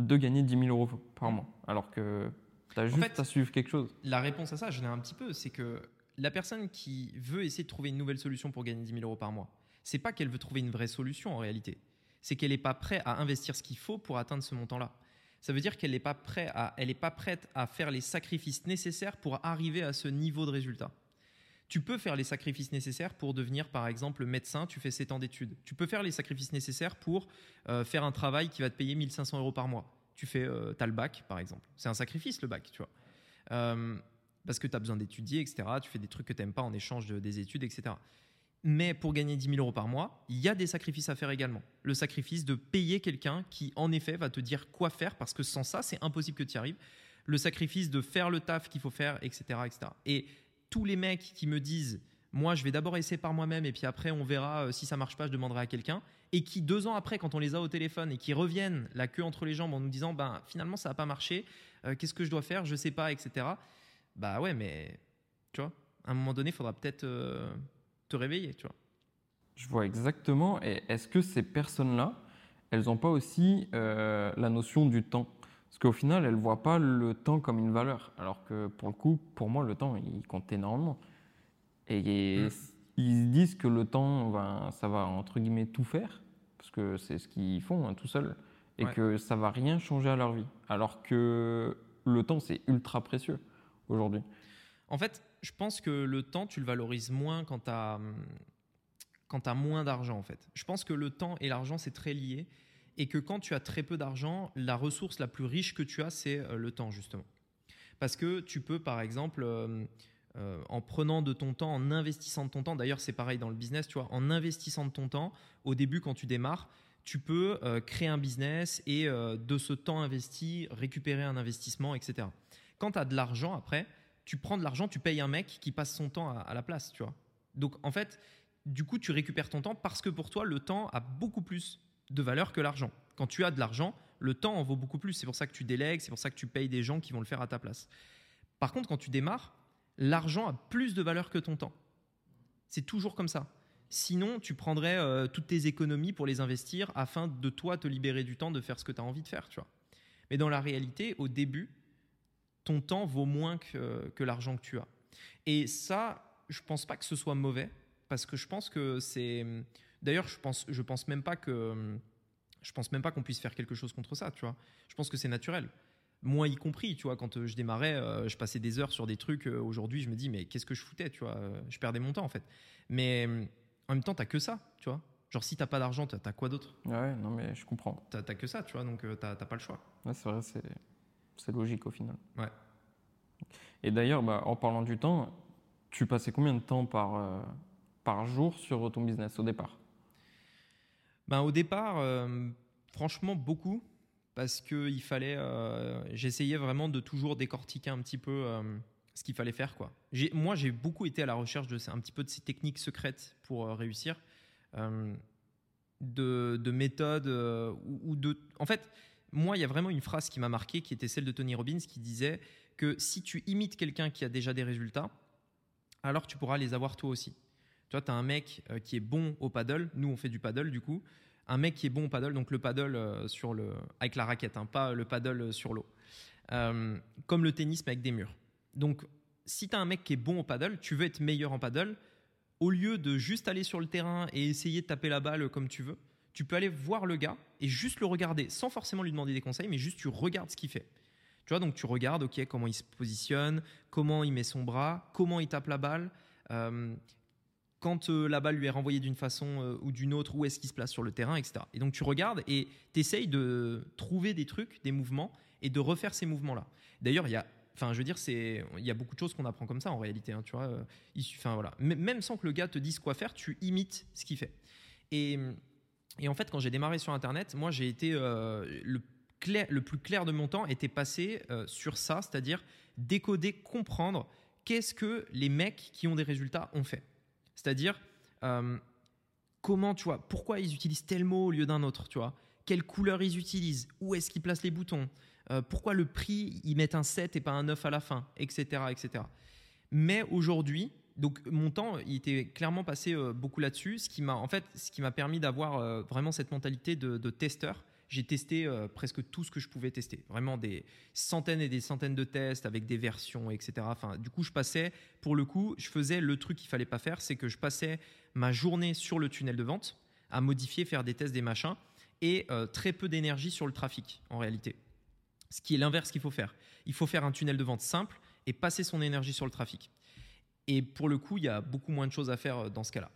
de gagner 10 000 euros par mois alors que tu as juste à suivre quelque chose La réponse à ça, je l'ai un petit peu, c'est que la personne qui veut essayer de trouver une nouvelle solution pour gagner 10 000 euros par mois, c'est pas qu'elle veut trouver une vraie solution en réalité. C'est qu'elle n'est pas prête à investir ce qu'il faut pour atteindre ce montant-là. Ça veut dire qu'elle n'est pas, prête à, elle pas prête à faire les sacrifices nécessaires pour arriver à ce niveau de résultat. Tu peux faire les sacrifices nécessaires pour devenir, par exemple, médecin, tu fais 7 ans d'études. Tu peux faire les sacrifices nécessaires pour euh, faire un travail qui va te payer 1500 euros par mois. Tu fais, euh, as le bac, par exemple. C'est un sacrifice, le bac, tu vois. Euh, parce que tu as besoin d'étudier, etc. Tu fais des trucs que tu n'aimes pas en échange des études, etc. Mais pour gagner 10 000 euros par mois, il y a des sacrifices à faire également. Le sacrifice de payer quelqu'un qui, en effet, va te dire quoi faire, parce que sans ça, c'est impossible que tu y arrives. Le sacrifice de faire le taf qu'il faut faire, etc., etc. Et tous les mecs qui me disent, moi, je vais d'abord essayer par moi-même, et puis après, on verra euh, si ça marche pas, je demanderai à quelqu'un, et qui, deux ans après, quand on les a au téléphone, et qui reviennent la queue entre les jambes en nous disant, ben, finalement, ça n'a pas marché, euh, qu'est-ce que je dois faire, je sais pas, etc. Bah ouais, mais, tu vois, à un moment donné, il faudra peut-être... Euh, te réveiller, tu vois. Je vois exactement. Et est-ce que ces personnes-là, elles n'ont pas aussi la notion du temps? Parce qu'au final, elles ne voient pas le temps comme une valeur. Alors que pour le coup, pour moi, le temps, il compte énormément. Et mm. ils disent que le temps, ben, ça va entre guillemets tout faire, parce que c'est ce qu'ils font hein, tout seuls, et que ça va rien changer à leur vie. Alors que le temps, c'est ultra précieux aujourd'hui. En fait, je pense que le temps, tu le valorises moins quand tu as, quand as moins d'argent, en fait. Je pense que le temps et l'argent, c'est très lié. Et que quand tu as très peu d'argent, la ressource la plus riche que tu as, c'est euh, le temps, justement. Parce que tu peux, par exemple, euh, euh, en prenant de ton temps, en investissant de ton temps, d'ailleurs, c'est pareil dans le business, tu vois, en investissant de ton temps, au début, quand tu démarres, tu peux créer un business et de ce temps investi, récupérer un investissement, etc. Quand tu as de l'argent, après, tu prends de l'argent, tu payes un mec qui passe son temps à, la place, tu vois. Donc en fait, du coup, tu récupères ton temps parce que pour toi, le temps a beaucoup plus de valeur que l'argent. Quand tu as de l'argent, le temps en vaut beaucoup plus. C'est pour ça que tu délègues, c'est pour ça que tu payes des gens qui vont le faire à ta place. Par contre, quand tu démarres, l'argent a plus de valeur que ton temps. C'est toujours comme ça. Sinon, tu prendrais euh, toutes tes économies pour les investir afin de toi te libérer du temps de faire ce que tu as envie de faire, tu vois. Mais dans la réalité, au début, ton temps vaut moins que, que l'argent que tu as. Et ça, je pense pas que ce soit mauvais, parce que je pense que c'est. D'ailleurs, je pense, je pense même pas que. Je pense même pas qu'on puisse faire quelque chose contre ça, tu vois. Je pense que c'est naturel. Moi y compris, tu vois, quand euh, je démarrais, euh, je passais des heures sur des trucs. euh, Aujourd'hui, je me dis, mais qu'est-ce que je foutais, tu vois Je perdais mon temps, en fait. Mais en même temps, t'as que ça, tu vois. Genre, si t'as pas d'argent, t'as quoi d'autre? Ouais, non, mais je comprends. T'as t'as que ça, tu vois, donc t'as pas le choix. Ouais, c'est vrai, c'est, c'est logique au final. Ouais. Et d'ailleurs, bah, en parlant du temps, tu passais combien de temps par, euh, par jour sur ton business au départ? Ben, au départ, euh, franchement, beaucoup. Parce que il fallait. euh, J'essayais vraiment de toujours décortiquer un petit peu euh, ce qu'il fallait faire. Quoi. Moi, j'ai beaucoup été à la recherche de un petit peu de ces techniques secrètes pour réussir. De, de méthodes ou de. En fait, moi, il y a vraiment une phrase qui m'a marqué qui était celle de Tony Robbins qui disait que si tu imites quelqu'un qui a déjà des résultats, alors tu pourras les avoir toi aussi. Tu vois, tu as un mec euh, qui est bon au paddle. Nous, on fait du paddle du coup. Un mec qui est bon au paddle, donc le paddle euh, sur le, avec la raquette, hein, pas le paddle euh, sur l'eau. Comme le tennis, mais avec des murs. Donc, si tu as un mec qui est bon au paddle, tu veux être meilleur en paddle, au lieu de juste aller sur le terrain et essayer de taper la balle comme tu veux, tu peux aller voir le gars et juste le regarder, sans forcément lui demander des conseils, mais juste tu regardes ce qu'il fait. Tu vois, donc tu regardes, ok, comment il se positionne, comment il met son bras, comment il tape la balle. Quand euh, la balle lui est renvoyée d'une façon euh, ou d'une autre, où est-ce qu'il se place sur le terrain, etc. Et donc tu regardes et tu essayes de trouver des trucs, des mouvements, et de refaire ces mouvements-là. D'ailleurs, il y a, enfin, je veux dire, c'est, il y a beaucoup de choses qu'on apprend comme ça en réalité. hein, tu vois, euh, enfin voilà, même sans que le gars te dise quoi faire, tu imites ce qu'il fait. Et, en fait, quand j'ai démarré sur Internet, moi, j'ai été le le plus clair de mon temps était passé sur ça, c'est-à-dire décoder, comprendre qu'est-ce que les mecs qui ont des résultats ont fait. C'est-à-dire, euh, comment, tu vois, pourquoi ils utilisent tel mot au lieu d'un autre, tu vois? Quelle couleur ils utilisent? Où est-ce qu'ils placent les boutons? Euh, Pourquoi le prix, ils mettent un 7 et pas un 9 à la fin? Etc. etc. Mais aujourd'hui, donc mon temps, il était clairement passé euh, beaucoup là-dessus, ce qui m'a en fait, permis d'avoir vraiment cette mentalité de, de testeur. J'ai testé euh, presque tout ce que je pouvais tester, vraiment des centaines et des centaines de tests avec des versions, etc. Enfin, du coup, je passais, pour le coup, je faisais le truc qu'il fallait pas faire, c'est que je passais ma journée sur le tunnel de vente à modifier, faire des tests, des machins, et euh, très peu d'énergie sur le trafic en réalité. Ce qui est l'inverse qu'il faut faire. Il faut faire un tunnel de vente simple et passer son énergie sur le trafic. Et pour le coup, il y a beaucoup moins de choses à faire euh, dans ce cas-là.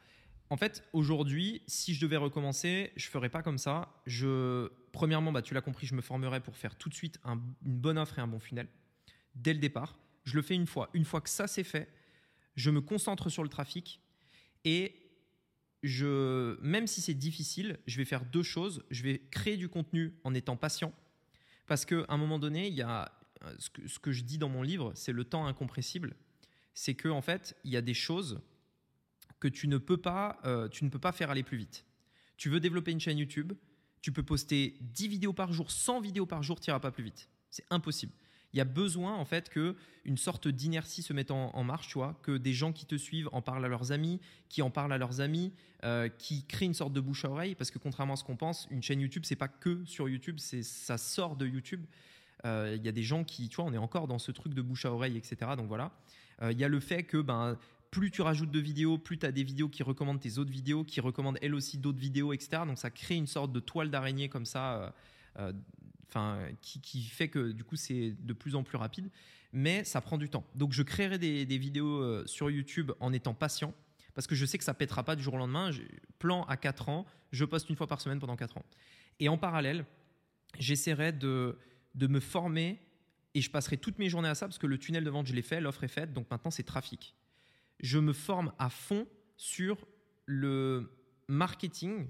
En fait, aujourd'hui, si je devais recommencer, je ferais pas comme ça. Je, premièrement, bah, tu l'as compris, je me formerais pour faire tout de suite un- une bonne offre et un bon funnel dès le départ. Je le fais une fois. Une fois que ça c'est fait, je me concentre sur le trafic et je, même si c'est difficile, je vais faire deux choses. Je vais créer du contenu en étant patient parce qu'à un moment donné, il y a euh, ce que, ce que je dis dans mon livre, c'est le temps incompressible. C'est que en fait, il y a des choses que tu ne peux pas, euh, tu ne peux pas faire aller plus vite. Tu veux développer une chaîne YouTube, tu peux poster 10 vidéos par jour, 100 vidéos par jour, tu n'iras pas plus vite. C'est impossible. Il y a besoin en fait que une sorte d'inertie se mette en, marche, tu vois, que des gens qui te suivent en parlent à leurs amis, qui en parlent à leurs amis, euh, qui créent une sorte de bouche à oreille, parce que contrairement à ce qu'on pense, une chaîne YouTube c'est pas que sur YouTube, c'est ça sort de YouTube. Euh, Il y a des gens qui, tu vois, on est encore dans ce truc de bouche à oreille, etc. Donc voilà. Il y a le fait que ben plus tu rajoutes de vidéos, plus tu as des vidéos qui recommandent tes autres vidéos, qui recommandent elles aussi d'autres vidéos, etc. Donc ça crée une sorte de toile d'araignée comme ça, euh, euh, qui, fait que du coup c'est de plus en plus rapide, mais ça prend du temps. Donc je créerai des, vidéos euh, sur YouTube en étant patient, parce que je sais que ça pètera pas du jour au lendemain. Plan à 4 ans, je poste une fois par semaine pendant 4 ans. Et en parallèle, j'essaierai de, de me former et je passerai toutes mes journées à ça parce que le tunnel de vente, je l'ai fait, l'offre est faite, donc maintenant c'est trafic. Je me forme à fond sur le marketing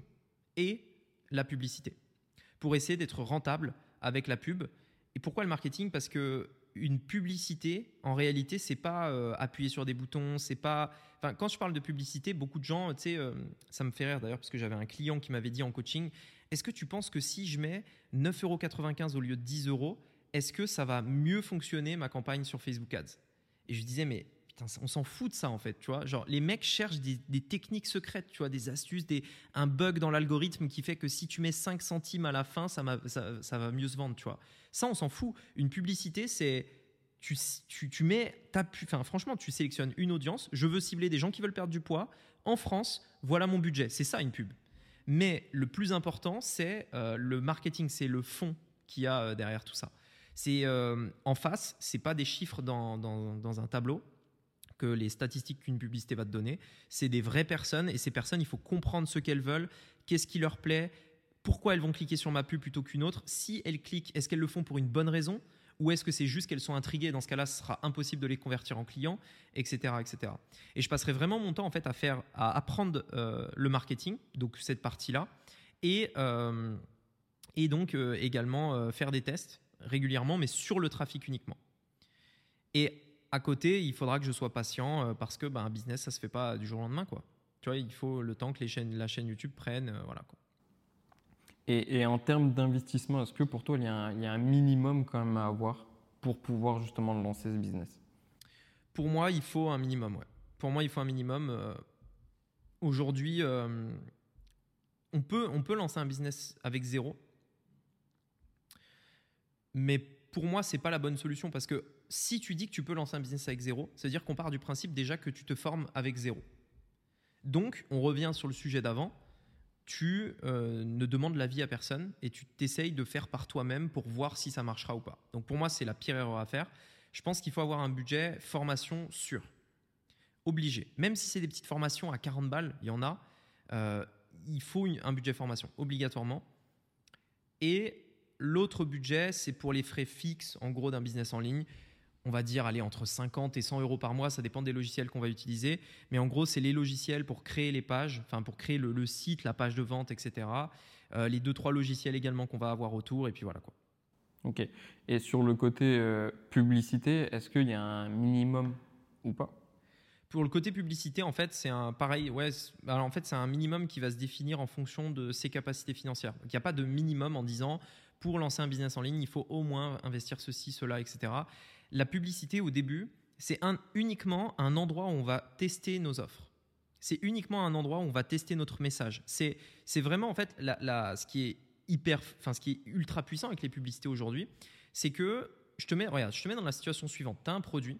et la publicité pour essayer d'être rentable avec la pub. Et pourquoi le marketing? Parce que une publicité, en réalité, c'est pas euh, appuyer sur des boutons, c'est pas. Enfin, quand je parle de publicité, beaucoup de gens, tu sais, euh, ça me fait rire d'ailleurs parce que j'avais un client qui m'avait dit en coaching est-ce que tu penses que si je mets 9,95 euros au lieu de 10 euros, est-ce que ça va mieux fonctionner ma campagne sur Facebook Ads? Et je disais mais on s'en fout de ça en fait, tu vois. Genre, les mecs cherchent des, techniques secrètes, tu vois, des astuces, des, un bug dans l'algorithme qui fait que si tu mets 5 centimes à la fin, ça, ça, va mieux se vendre, tu vois. Ça, on s'en fout. Une publicité, c'est. Tu, tu, mets. Enfin, franchement, tu sélectionnes une audience. Je veux cibler des gens qui veulent perdre du poids. En France, voilà mon budget. C'est ça une pub. Mais le plus important, c'est euh, le marketing, c'est le fond qu'il y a euh, derrière tout ça. C'est euh, en face, c'est pas des chiffres dans, un tableau que les statistiques qu'une publicité va te donner. C'est des vraies personnes et ces personnes, il faut comprendre ce qu'elles veulent, qu'est-ce qui leur plaît, pourquoi elles vont cliquer sur ma pub plutôt qu'une autre. Si elles cliquent, est-ce qu'elles le font pour une bonne raison ou est-ce que c'est juste qu'elles sont intriguées Dans ce cas-là, ce sera impossible de les convertir en clients, etc., etc. Et je passerai vraiment mon temps en fait à faire, à apprendre euh, le marketing, donc cette partie-là, et euh, et donc euh, également faire des tests régulièrement, mais sur le trafic uniquement. Et à côté, il faudra que je sois patient parce que ben, un business, ça se fait pas du jour au lendemain, quoi. Tu vois, il faut le temps que les chaînes, la chaîne YouTube prenne, voilà. Quoi. Et, en termes d'investissement, est-ce que pour toi, il y, a un, minimum quand même à avoir pour pouvoir justement lancer ce business? Pour moi, il faut un minimum, ouais. Pour moi, il faut un minimum. Euh, aujourd'hui, euh, on, peut, on peut lancer un business avec zéro. Mais pour moi, ce n'est pas la bonne solution parce que si tu dis que tu peux lancer un business avec zéro, c'est-à-dire qu'on part du principe déjà que tu te formes avec zéro. Donc, on revient sur le sujet d'avant tu euh, ne demandes l'avis à personne et tu t'essayes de faire par toi-même pour voir si ça marchera ou pas. Donc pour moi, c'est la pire erreur à faire. Je pense qu'il faut avoir un budget formation sûr. Obligé. Même si c'est des petites formations à 40 balles, il y en a, euh, il faut un budget formation, obligatoirement. Et l'autre budget, c'est pour les frais fixes, en gros, d'un business en ligne on va dire, aller entre 50 et 100 euros par mois, ça dépend des logiciels qu'on va utiliser. Mais en gros, c'est les logiciels pour créer les pages, enfin pour créer le, site, la page de vente, etc. Euh, les deux, trois logiciels également qu'on va avoir autour, et puis voilà quoi. Ok. Et sur le côté euh, publicité, est-ce qu'il y a un minimum ou pas? Pour le côté publicité, en fait, c'est un pareil. Ouais, alors en fait, c'est un minimum qui va se définir en fonction de ses capacités financières. il n'y a pas de minimum en disant pour lancer un business en ligne, il faut au moins investir ceci, cela, etc la publicité au début, c'est uniquement un endroit où on va tester nos offres. C'est uniquement un endroit où on va tester notre message. C'est, vraiment en fait ce qui est hyper, enfin ce qui est ultra puissant avec les publicités aujourd'hui, c'est que je te mets, regarde, je te mets dans la situation suivante. Tu as un produit,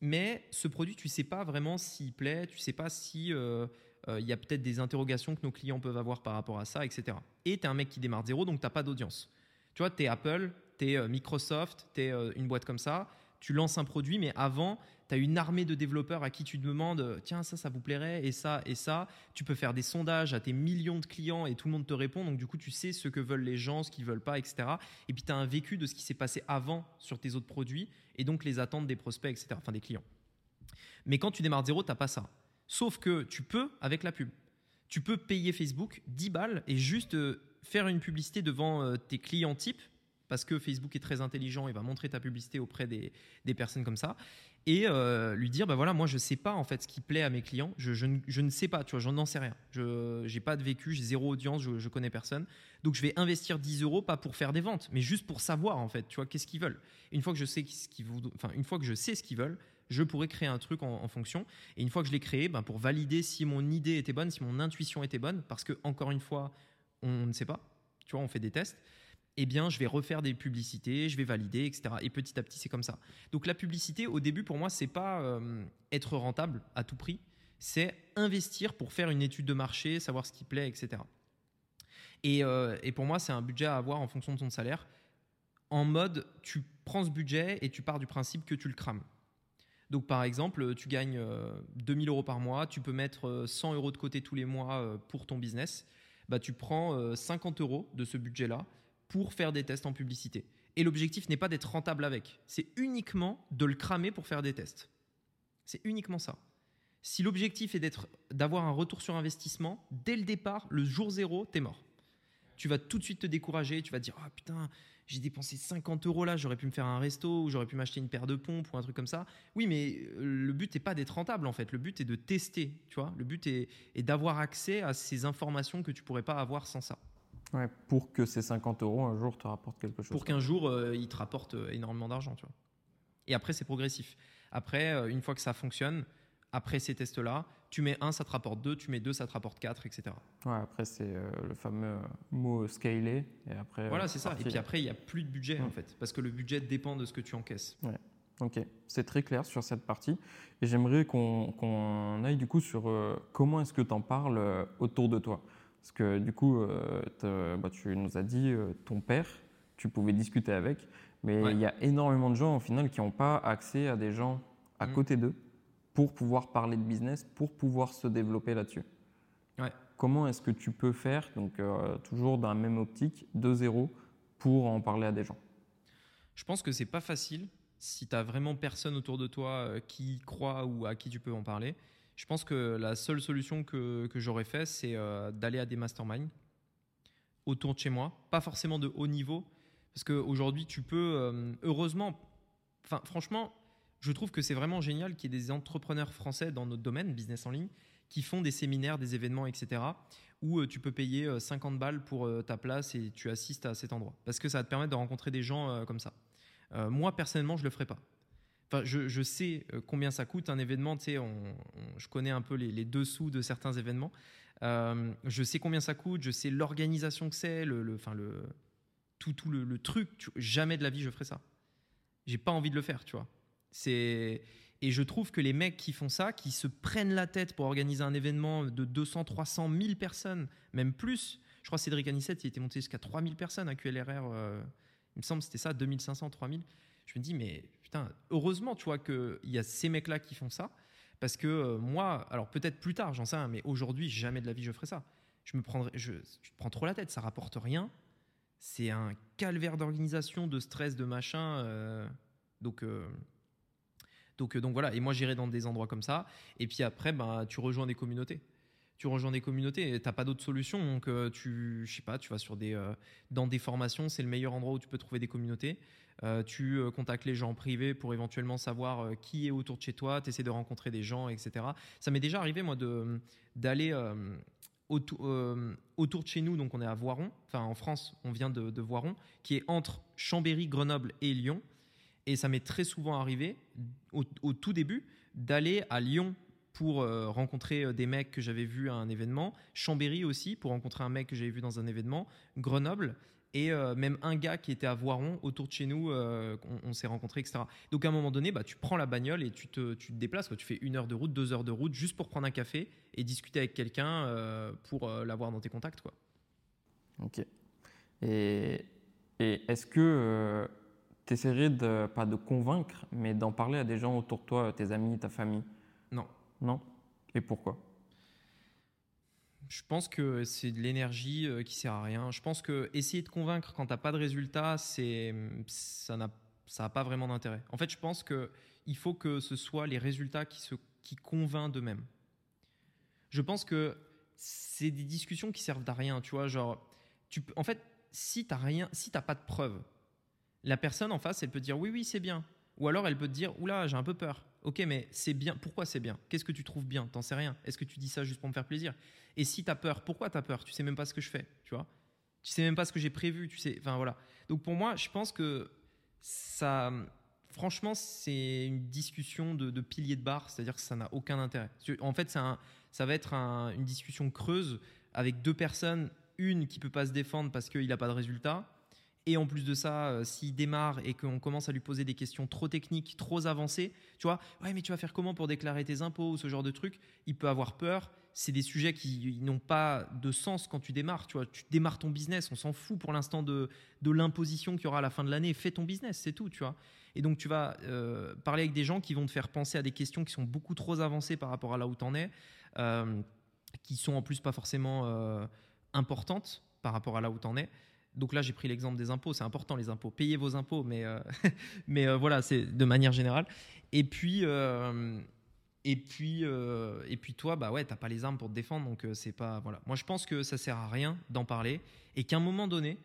mais ce produit, tu sais pas vraiment s'il plaît, tu sais pas si euh, euh, il y a peut-être des interrogations que nos clients peuvent avoir par rapport à ça, etc. Et tu es un mec qui démarre zéro, donc tu pas d'audience. Tu vois, tu es Apple, tu es euh, Microsoft, tu es euh, une boîte comme ça, tu lances un produit, mais avant, tu as une armée de développeurs à qui tu demandes euh, tiens, ça, ça vous plairait, et ça, et ça. Tu peux faire des sondages à tes millions de clients et tout le monde te répond. Donc, du coup, tu sais ce que veulent les gens, ce qu'ils veulent pas, etc. Et puis, tu as un vécu de ce qui s'est passé avant sur tes autres produits et donc les attentes des prospects, etc. Enfin, des clients. Mais quand tu démarres zéro, tu pas ça. Sauf que tu peux avec la pub. Tu peux payer Facebook 10 balles et juste faire une publicité devant tes clients types parce que Facebook est très intelligent et va montrer ta publicité auprès des, personnes comme ça. Et euh, lui dire bah voilà moi je sais pas en fait ce qui plaît à mes clients. Je, ne sais pas tu vois j'en sais rien. Je n'ai pas de vécu j'ai zéro audience je, je connais personne. Donc je vais investir 10 euros pas pour faire des ventes mais juste pour savoir en fait tu vois qu'est-ce qu'ils veulent. Une fois que je sais ce qu'ils enfin une fois que je sais ce qu'ils veulent je pourrais créer un truc en, fonction. Et une fois que je l'ai créé ben, pour valider si mon idée était bonne si mon intuition était bonne parce que encore une fois on ne sait pas tu vois on fait des tests eh bien, je vais refaire des publicités, je vais valider, etc. Et petit à petit, c'est comme ça. Donc la publicité, au début, pour moi, c'est pas euh, être rentable à tout prix, c'est investir pour faire une étude de marché, savoir ce qui plaît, etc. Euh, et, pour moi, c'est un budget à avoir en fonction de ton salaire. En mode, tu prends ce budget et tu pars du principe que tu le crames. Donc par exemple, tu gagnes 2000 euh, euros par mois, tu peux mettre 100 euros de côté tous les mois pour ton business. Bah, tu prends 50 euros de ce budget-là pour faire des tests en publicité. Et l'objectif n'est pas d'être rentable avec, c'est uniquement de le cramer pour faire des tests. C'est uniquement ça. Si l'objectif est d'avoir un retour sur investissement, dès le départ, le jour zéro, t'es mort. Tu vas tout de suite te décourager, tu vas te dire Ah putain, j'ai dépensé 50 euros là, j'aurais pu me faire un resto ou j'aurais pu m'acheter une paire de pompes ou un truc comme ça. Oui, mais euh, le but n'est pas d'être rentable en fait, le but est de tester, tu vois. Le but est, est d'avoir accès à ces informations que tu pourrais pas avoir sans ça pour que ces 50 euros un jour te rapportent quelque chose. Pour qu'un jour, euh, ils te rapportent euh, énormément d'argent, tu vois. Et après, c'est progressif. Après, euh, une fois que ça fonctionne, après ces tests-là, tu mets un, ça te rapporte deux, tu mets deux, ça te rapporte quatre, etc. Ouais, après, c'est euh, le fameux mot scaler. Et après, Voilà, c'est ça. Et puis après, il n'y a plus de budget, Mm. en fait, parce que le budget dépend de ce que tu encaisses. Ok, c'est très clair sur cette partie. Et j'aimerais qu'on aille du coup sur euh, comment est-ce que tu en parles euh, autour de toi? Parce que du coup, euh, bah, tu nous as dit euh, ton père, tu pouvais discuter avec, mais Ouais. il y a énormément de gens au final qui n'ont pas accès à des gens à Mhm. côté d'eux pour pouvoir parler de business, pour pouvoir se développer là-dessus. Ouais. Comment est-ce que tu peux faire, donc euh, toujours dans la même optique, de zéro, pour en parler à des gens? Je pense que c'est pas facile si tu vraiment personne autour de toi qui croit ou à qui tu peux en parler. Je pense que la seule solution que, que j'aurais fait, c'est euh, d'aller à des masterminds autour de chez moi, pas forcément de haut niveau, parce qu'aujourd'hui, tu peux, euh, heureusement, enfin, franchement, je trouve que c'est vraiment génial qu'il y ait des entrepreneurs français dans notre domaine, business en ligne, qui font des séminaires, des événements, etc., où euh, tu peux payer euh, 50 balles pour ta place et tu assistes à cet endroit. Parce que ça va te permettre de rencontrer des gens comme ça. Moi, personnellement, je le ferai pas. Enfin, je, sais euh, combien ça coûte un événement. Tu sais, on- je connais un peu les, dessous de certains événements. Euh, je sais combien ça coûte. Je sais l'organisation que c'est, le, enfin le, tout, tout le, truc. Jamais de la vie je ferai ça. J'ai pas envie de le faire, tu vois. C'est et je trouve que les mecs qui font ça, qui se prennent la tête pour organiser un événement de 200, 300, 1000 personnes, même plus. Je crois que Cédric Anissette, il était monté jusqu'à 3000 personnes à QLRR. euh, il me semble c'était ça, 2500, 3000. Je me dis, mais putain, heureusement, tu vois, qu'il y a ces mecs-là qui font ça. Parce que euh, moi, alors peut-être plus tard, j'en sais rien, mais aujourd'hui, jamais de la vie je ferai ça. Je me je, prends trop la tête, ça rapporte rien. C'est un calvaire d'organisation, de stress, de machin. euh, donc, euh, donc, donc voilà. Et moi, j'irai dans des endroits comme ça. Et puis après, ben, tu rejoins des communautés. Tu rejoins des communautés t'as pas d'autre solution. Donc, euh, tu, je sais pas, tu vas sur des, euh, dans des formations, c'est le meilleur endroit où tu peux trouver des communautés. Euh, tu contactes les gens en privé pour éventuellement savoir qui est autour de chez toi. Tu essaies de rencontrer des gens, etc. Ça m'est déjà arrivé, moi, de, d'aller autour, autour de chez nous. Donc, on est à Voiron. Enfin, en France, on vient de, Voiron, qui est entre Chambéry, Grenoble et Lyon. Et ça m'est très souvent arrivé, au tout début, d'aller à Lyon pour euh, rencontrer euh, des mecs que j'avais vus à un événement, Chambéry aussi pour rencontrer un mec que j'avais vu dans un événement, Grenoble et euh, même un gars qui était à Voiron autour de chez nous, on, s'est rencontrés, etc. Donc à un moment donné, bah, tu prends la bagnole et tu te, déplaces, quoi. tu fais une heure de route, deux heures de route juste pour prendre un café et discuter avec quelqu'un pour l'avoir dans tes contacts. Quoi. Ok. Et, et est-ce que tu essaierais de, pas de convaincre, mais d'en parler à des gens autour de toi, tes amis, ta famille? Non. Et pourquoi? Je pense que c'est de l'énergie euh, qui sert à rien. Je pense que essayer de convaincre quand t'as pas de résultat, c'est ça n'a ça a pas vraiment d'intérêt. En fait, je pense que il faut que ce soit les résultats qui se qui convainc d'eux-mêmes. Je pense que c'est des discussions qui servent à rien, tu vois, genre tu en fait, si t'as rien, si t'as pas de preuves, la personne en face, elle peut dire oui oui, c'est bien. Ou alors elle peut te dire oula, j'ai un peu peur. OK, mais c'est bien. Pourquoi c'est bien? Qu'est-ce que tu trouves bien? T'en sais rien. Est-ce que tu dis ça juste pour me faire plaisir? Et si tu as peur, pourquoi tu as peur? Tu sais même pas ce que je fais, tu vois? Tu sais même pas ce que j'ai prévu, tu sais. Enfin voilà. Donc pour moi, je pense que ça. Franchement, c'est une discussion de, pilier de barre, c'est-à-dire que ça n'a aucun intérêt. En fait, ça va être un- une discussion creuse avec deux personnes, une qui peut pas se défendre parce qu'il n'a pas de résultat, et en plus de ça, euh, s'il démarre et qu'on commence à lui poser des questions trop techniques, trop avancées, tu vois, ouais, mais tu vas faire comment pour déclarer tes impôts ou ce genre de truc, il peut avoir peur. C'est des sujets qui n'ont pas de sens quand tu démarres. Tu vois, tu démarres ton business, on s'en fout pour l'instant de, de l'imposition qu'il y aura à la fin de l'année. Fais ton business, c'est tout, tu vois. Et donc tu vas euh, parler avec des gens qui vont te faire penser à des questions qui sont beaucoup trop avancées par rapport à là où tu en es, euh, qui sont en plus pas forcément euh, importantes par rapport à là où tu en es. Donc là, j'ai pris l'exemple des impôts. C'est important les impôts. Payez vos impôts, mais euh, mais euh, voilà, c'est de manière générale. Et puis euh, et puis et puis toi, bah ouais, t'as pas les armes pour te défendre, donc c'est pas voilà. Moi, je pense que ça sert à rien d'en parler et qu'à un moment donné,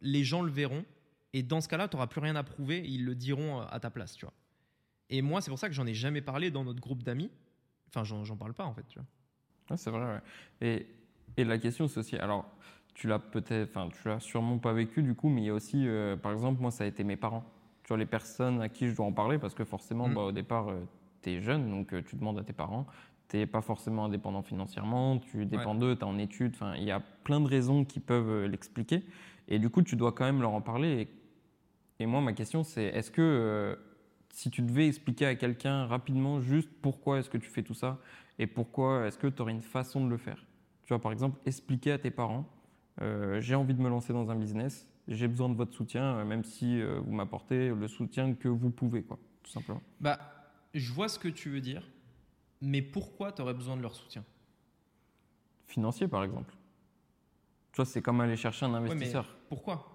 les gens le verront et dans ce cas-là, tu n'auras plus rien à prouver. Ils le diront à ta place, tu vois. Et moi, c'est pour ça que j'en ai jamais parlé dans notre groupe d'amis. Enfin, j'en parle pas en fait, tu. Ouais, c'est vrai, ouais. Et, et la question, c'est aussi. Alors, tu l'as peut-être. Enfin, tu l'as sûrement pas vécu du coup, mais il y a aussi. euh, par exemple, moi, ça a été mes parents. tu vois, les personnes à qui je dois en parler, parce que forcément, Mm. bah, au départ, tu es jeune, donc euh, tu demandes à tes parents. Tu n'es pas forcément indépendant financièrement, tu dépends d'eux, tu es en études. Enfin, il y a plein de raisons qui peuvent euh, l'expliquer. Et du coup, tu dois quand même leur en parler. Et, et moi, ma question, c'est est-ce que euh, si tu devais expliquer à quelqu'un rapidement juste pourquoi est-ce que tu fais tout ça et pourquoi est-ce que tu aurais une façon de le faire? Tu vois, par exemple, expliquer à tes parents euh, j'ai envie de me lancer dans un business, j'ai besoin de votre soutien, euh, même si euh, vous m'apportez le soutien que vous pouvez, quoi, tout simplement. Bah, je vois ce que tu veux dire, mais pourquoi tu aurais besoin de leur soutien? Financier, par exemple. Tu vois, c'est comme aller chercher un Ouais, mais investisseur. pourquoi?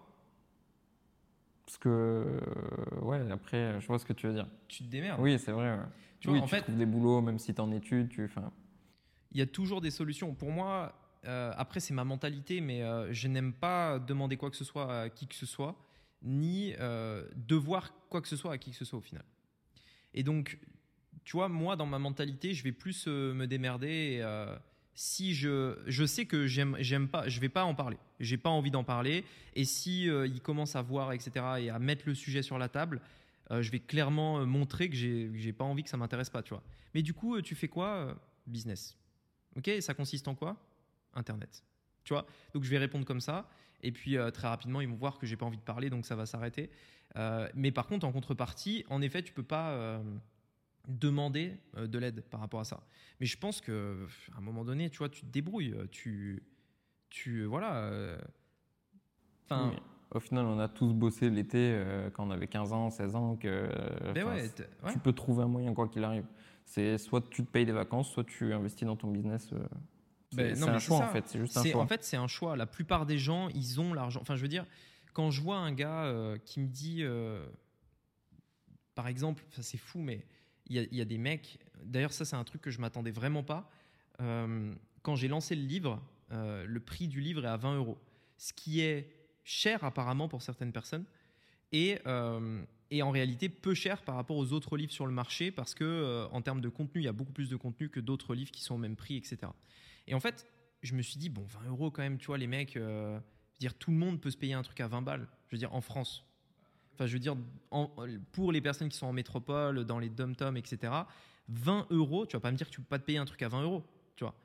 Parce que, euh, ouais, après, je vois ce que tu veux dire. Tu te démerdes. Oui, c'est vrai. ouais. Tu oui, vois, en tu fait, trouves des boulots, même si tu es en études, tu. Il y a toujours des solutions. Pour moi, euh, après, c'est ma mentalité, mais euh, je n'aime pas demander quoi que ce soit à qui que ce soit, ni euh, devoir quoi que ce soit à qui que ce soit au final. Et donc, tu vois, moi, dans ma mentalité, je vais plus me démerder. si je, je sais que j'aime, j'aime pas, je vais pas en parler. J'ai pas envie d'en parler. Et si euh, il commence à voir, etc., et à mettre le sujet sur la table, je vais clairement montrer que j'ai, j'ai pas envie, que ça m'intéresse pas, tu vois. Mais du coup, tu fais quoi Business? Ok, ça consiste en quoi? Internet. Tu vois? Donc je vais répondre comme ça. Et puis euh, très rapidement, ils vont voir que j'ai pas envie de parler, donc ça va s'arrêter. Euh, mais par contre, en contrepartie, en effet, tu peux pas euh, demander de l'aide par rapport à ça. Mais je pense que à un moment donné, tu vois, tu te débrouilles, tu, tu, voilà. Enfin, oui. Au final, on a tous bossé l'été quand on avait 15 ans, 16 ans. Que, ben ouais, ouais. Tu peux trouver un moyen, quoi qu'il arrive. C'est soit tu te payes des vacances, soit tu investis dans ton business. C'est Ben, un choix, ça. en fait. C'est juste un choix. En fait, c'est un choix. La plupart des gens, ils ont l'argent. Enfin, je veux dire, quand je vois un gars euh, qui me dit, euh, par exemple, ça c'est fou, mais il y, a- il y a des mecs. D'ailleurs, ça c'est un truc que je m'attendais vraiment pas. Euh, quand j'ai lancé le livre, le prix du livre est à 20 euros, ce qui est cher apparemment pour certaines personnes, et, et en réalité peu cher par rapport aux autres livres sur le marché, parce que euh, en termes de contenu, il y a beaucoup plus de contenu que d'autres livres qui sont au même prix, etc. Et en fait, je me suis dit, bon, 20 euros quand même, tu vois, les mecs, euh, je veux dire, tout le monde peut se payer un truc à 20 balles, je veux dire, en France. Enfin, je veux dire, pour les personnes qui sont en métropole, dans les dom-toms, etc., 20 euros, tu vas pas me dire que tu peux pas te payer un truc à 20 euros, tu vois.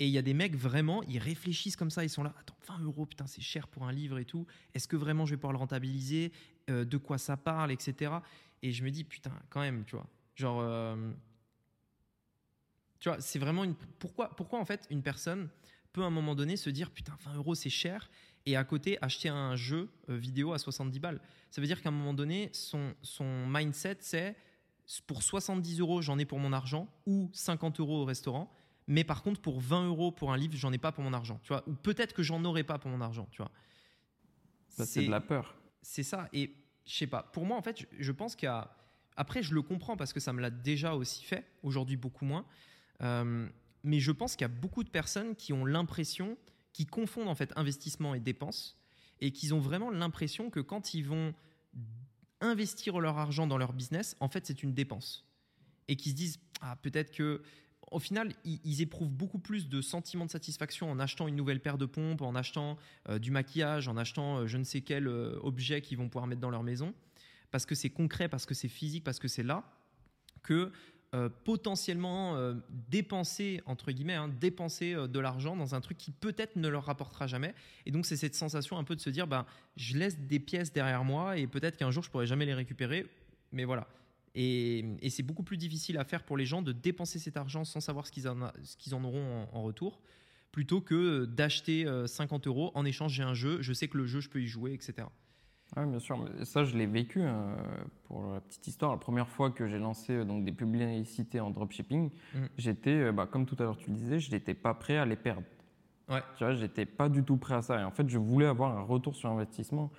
Et il y a des mecs vraiment, ils réfléchissent comme ça, ils sont là, attends, 20 euros, putain, c'est cher pour un livre et tout. Est-ce que vraiment je vais pouvoir le rentabiliser? Euh, De quoi ça parle, etc. Et je me dis, putain, quand même, tu vois. Genre, euh, tu vois, c'est vraiment une. Pourquoi, pourquoi en fait une personne peut à un moment donné se dire, putain, 20 euros c'est cher, et à côté acheter un jeu euh, vidéo à 70 balles? Ça veut dire qu'à un moment donné, son, son mindset, c'est pour 70 euros, j'en ai pour mon argent, ou 50 euros au restaurant. Mais par contre, pour 20 euros pour un livre, j'en ai pas pour mon argent, tu vois? Ou peut-être que j'en aurais pas pour mon argent, tu vois? Ça, c'est de la peur. C'est ça. Et je sais pas. Pour moi, en fait, je, je pense qu'il y a. Après, je le comprends parce que ça me l'a déjà aussi fait. Aujourd'hui, beaucoup moins. Euh, mais je pense qu'il y a beaucoup de personnes qui ont l'impression, qui confondent en fait investissement et dépenses, et qu'ils ont vraiment l'impression que quand ils vont investir leur argent dans leur business, en fait, c'est une dépense. Et qui se disent, ah, peut-être que au final, ils, éprouvent beaucoup plus de sentiments de satisfaction en achetant une nouvelle paire de pompes, en achetant euh, du maquillage, en achetant euh, je ne sais quel objet qu'ils vont pouvoir mettre dans leur maison, parce que c'est concret, parce que c'est physique, parce que c'est là, que euh, potentiellement euh, dépenser, entre guillemets, hein, dépenser euh, de l'argent dans un truc qui peut-être ne leur rapportera jamais. Et donc, c'est cette sensation un peu de se dire, ben, je laisse des pièces derrière moi et peut-être qu'un jour, je pourrai jamais les récupérer. Mais voilà. Et, c'est beaucoup plus difficile à faire pour les gens de dépenser cet argent sans savoir ce qu'ils en, en auront en, retour, plutôt que d'acheter euh, 50 euros en échange j'ai un jeu, je sais que le jeu je peux y jouer, etc. Oui, bien sûr. Mais ça, je l'ai vécu. hein, pour la petite histoire, la première fois que j'ai lancé euh, donc, des publicités en dropshipping, Mhm. j'étais, euh, bah, comme tout à l'heure tu le disais, je n'étais pas prêt à les perdre. Ouais. Tu vois, j'étais pas du tout prêt à ça. Et en fait, je voulais avoir un retour sur investissement,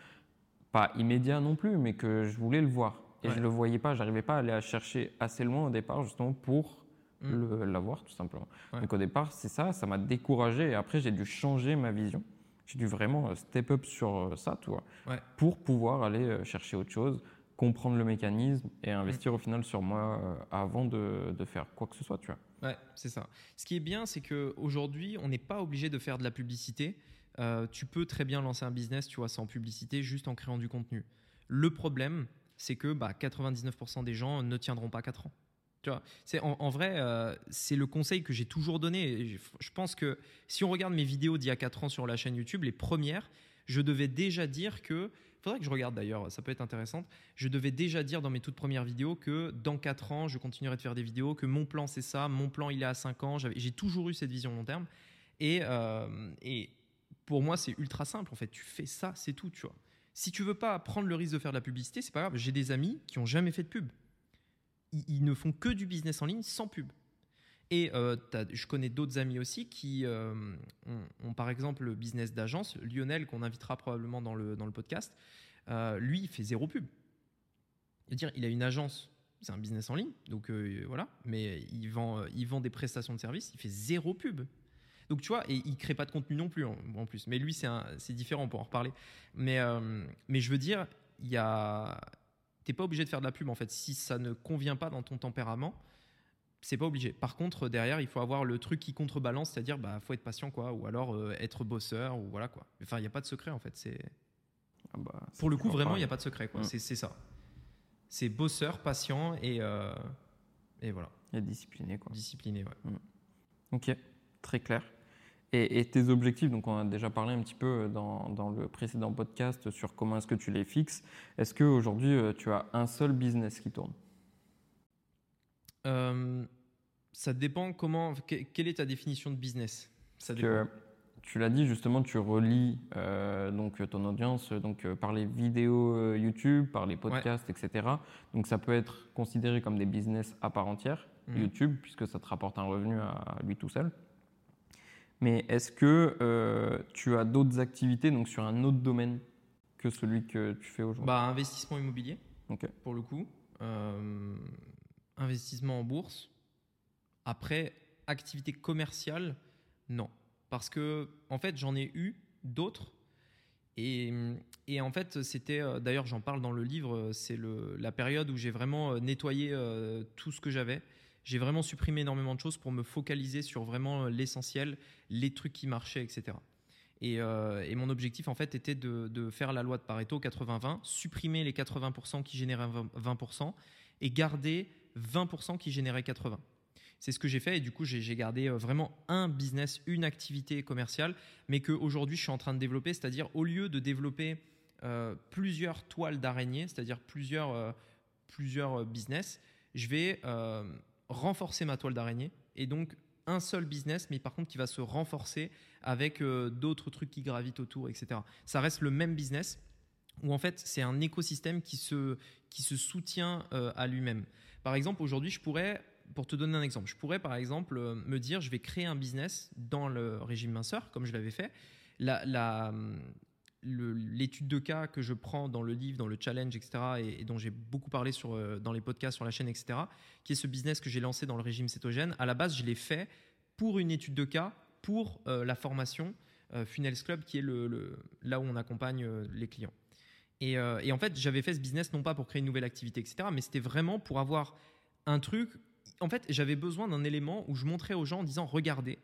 pas immédiat non plus, mais que je voulais le voir. Et Ouais. je le voyais pas, j'arrivais pas à aller à chercher assez loin au départ, justement pour le- l'avoir, tout simplement. Ouais. Donc au départ, c'est ça, ça m'a découragé. Et après, j'ai dû changer ma vision. J'ai dû vraiment euh, step up sur euh, ça, tu vois, Ouais. pour pouvoir aller euh, chercher autre chose, comprendre le mécanisme et investir au final sur moi avant de, de faire quoi que ce soit, tu vois. Ouais, c'est ça. Ce qui est bien, c'est qu'aujourd'hui, on n'est pas obligé de faire de la publicité. Euh, tu peux très bien lancer un business, tu vois, sans publicité, juste en créant du contenu. Le problème, c'est que bah, 99% des gens ne tiendront pas 4 ans. C'est en, vrai, euh, c'est le conseil que j'ai toujours donné. Je pense que si on regarde mes vidéos d'il y a 4 ans sur la chaîne YouTube, les premières, je devais déjà dire que faudrait que je regarde d'ailleurs, ça peut être intéressant. Je devais déjà dire dans mes toutes premières vidéos que dans 4 ans, je continuerai de faire des vidéos, que mon plan c'est ça, mon plan il est à 5 ans. J'ai toujours eu cette vision long terme. Et, euh, et pour moi, c'est ultra simple en fait. Tu fais ça, c'est tout, tu vois. Si tu veux pas prendre le risque de faire de la publicité, c'est pas grave. J'ai des amis qui ont jamais fait de pub. Ils, ne font que du business en ligne sans pub. Et euh, je connais d'autres amis aussi qui euh, ont, par exemple le business d'agence. Lionel, qu'on invitera probablement dans le, dans le podcast, euh, lui, il fait zéro pub. dire, il a une agence, c'est un business en ligne, donc voilà, mais il vend, il vend des prestations de services, il fait zéro pub. Donc tu vois, et il crée pas de contenu non plus en, plus. Mais lui, c'est différent, pour en reparler. Mais, mais je veux dire, il y a, t'es pas obligé de faire de la pub en fait. Si ça ne convient pas dans ton tempérament, c'est pas obligé. Par contre, derrière, il faut avoir le truc qui contrebalance, c'est-à-dire, bah, faut être patient, quoi, ou alors euh, être bosseur, ou voilà, quoi. Enfin, il n'y a pas de secret, en fait. C'est ah bah, pour le coup, vraiment, il n'y a pas de secret, quoi. Mm. C'est ça. C'est bosseur, patient et euh, et voilà. Et discipliné, quoi. Discipliné, ouais. Mm. Ok, très clair. Et, tes objectifs, donc on a déjà parlé un petit peu dans, dans le précédent podcast sur comment est-ce que tu les fixes. Est-ce qu'aujourd'hui, euh, tu as un seul business qui tourne? Euh, ça dépend comment. quelle est ta définition de business? Ça Tu l'as dit justement, tu relis euh, donc ton audience donc euh, par les vidéos YouTube, par les podcasts, etc. Donc ça peut être considéré comme des business à part entière, mmh. YouTube, puisque ça te rapporte un revenu à lui tout seul. Mais est-ce que tu as d'autres activités donc sur un autre domaine que celui que tu fais aujourd'hui? Bah, Investissement immobilier, pour le coup investissement en bourse. Après, activité commerciale, non. Parce que, en fait, j'en ai eu d'autres. Et, et, en fait, c'était, euh, d'ailleurs, j'en parle dans le livre, c'est la période où j'ai vraiment euh, nettoyé euh, tout ce que j'avais. J'ai vraiment supprimé énormément de choses pour me focaliser sur vraiment l'essentiel, les trucs qui marchaient, etc. Et, et, mon objectif, en fait, était de, faire la loi de Pareto 80-20, supprimer les 80% qui généraient 20% et garder 20% qui généraient 80. C'est ce que j'ai fait et du coup j'ai gardé euh, vraiment un business, une activité commerciale, mais qu'aujourd'hui je suis en train de développer, c'est-à-dire au lieu de développer euh, plusieurs toiles d'araignée, c'est-à-dire plusieurs, euh, plusieurs business, je vais renforcer ma toile d'araignée et donc un seul business, mais par contre qui va se renforcer avec d'autres trucs qui gravitent autour, etc. Ça reste le même business où en fait c'est un écosystème qui se, qui se soutient à lui-même. Par exemple, aujourd'hui, je pourrais, pour te donner un exemple, je pourrais par exemple euh, me dire, je vais créer un business dans le régime minceur, comme je l'avais fait. L'étude de cas que je prends dans le livre, dans le challenge, etc., et, dont j'ai beaucoup parlé sur, euh, dans les podcasts sur la chaîne, etc., qui est ce business que j'ai lancé dans le régime cétogène, à la base, je l'ai fait pour une étude de cas, pour euh, la formation Funnels Club, qui est là où on accompagne les clients. Euh, et, en fait, j'avais fait ce business non pas pour créer une nouvelle activité, etc., mais c'était vraiment pour avoir un truc. En fait, j'avais besoin d'un élément où je montrais aux gens en disant Regardez,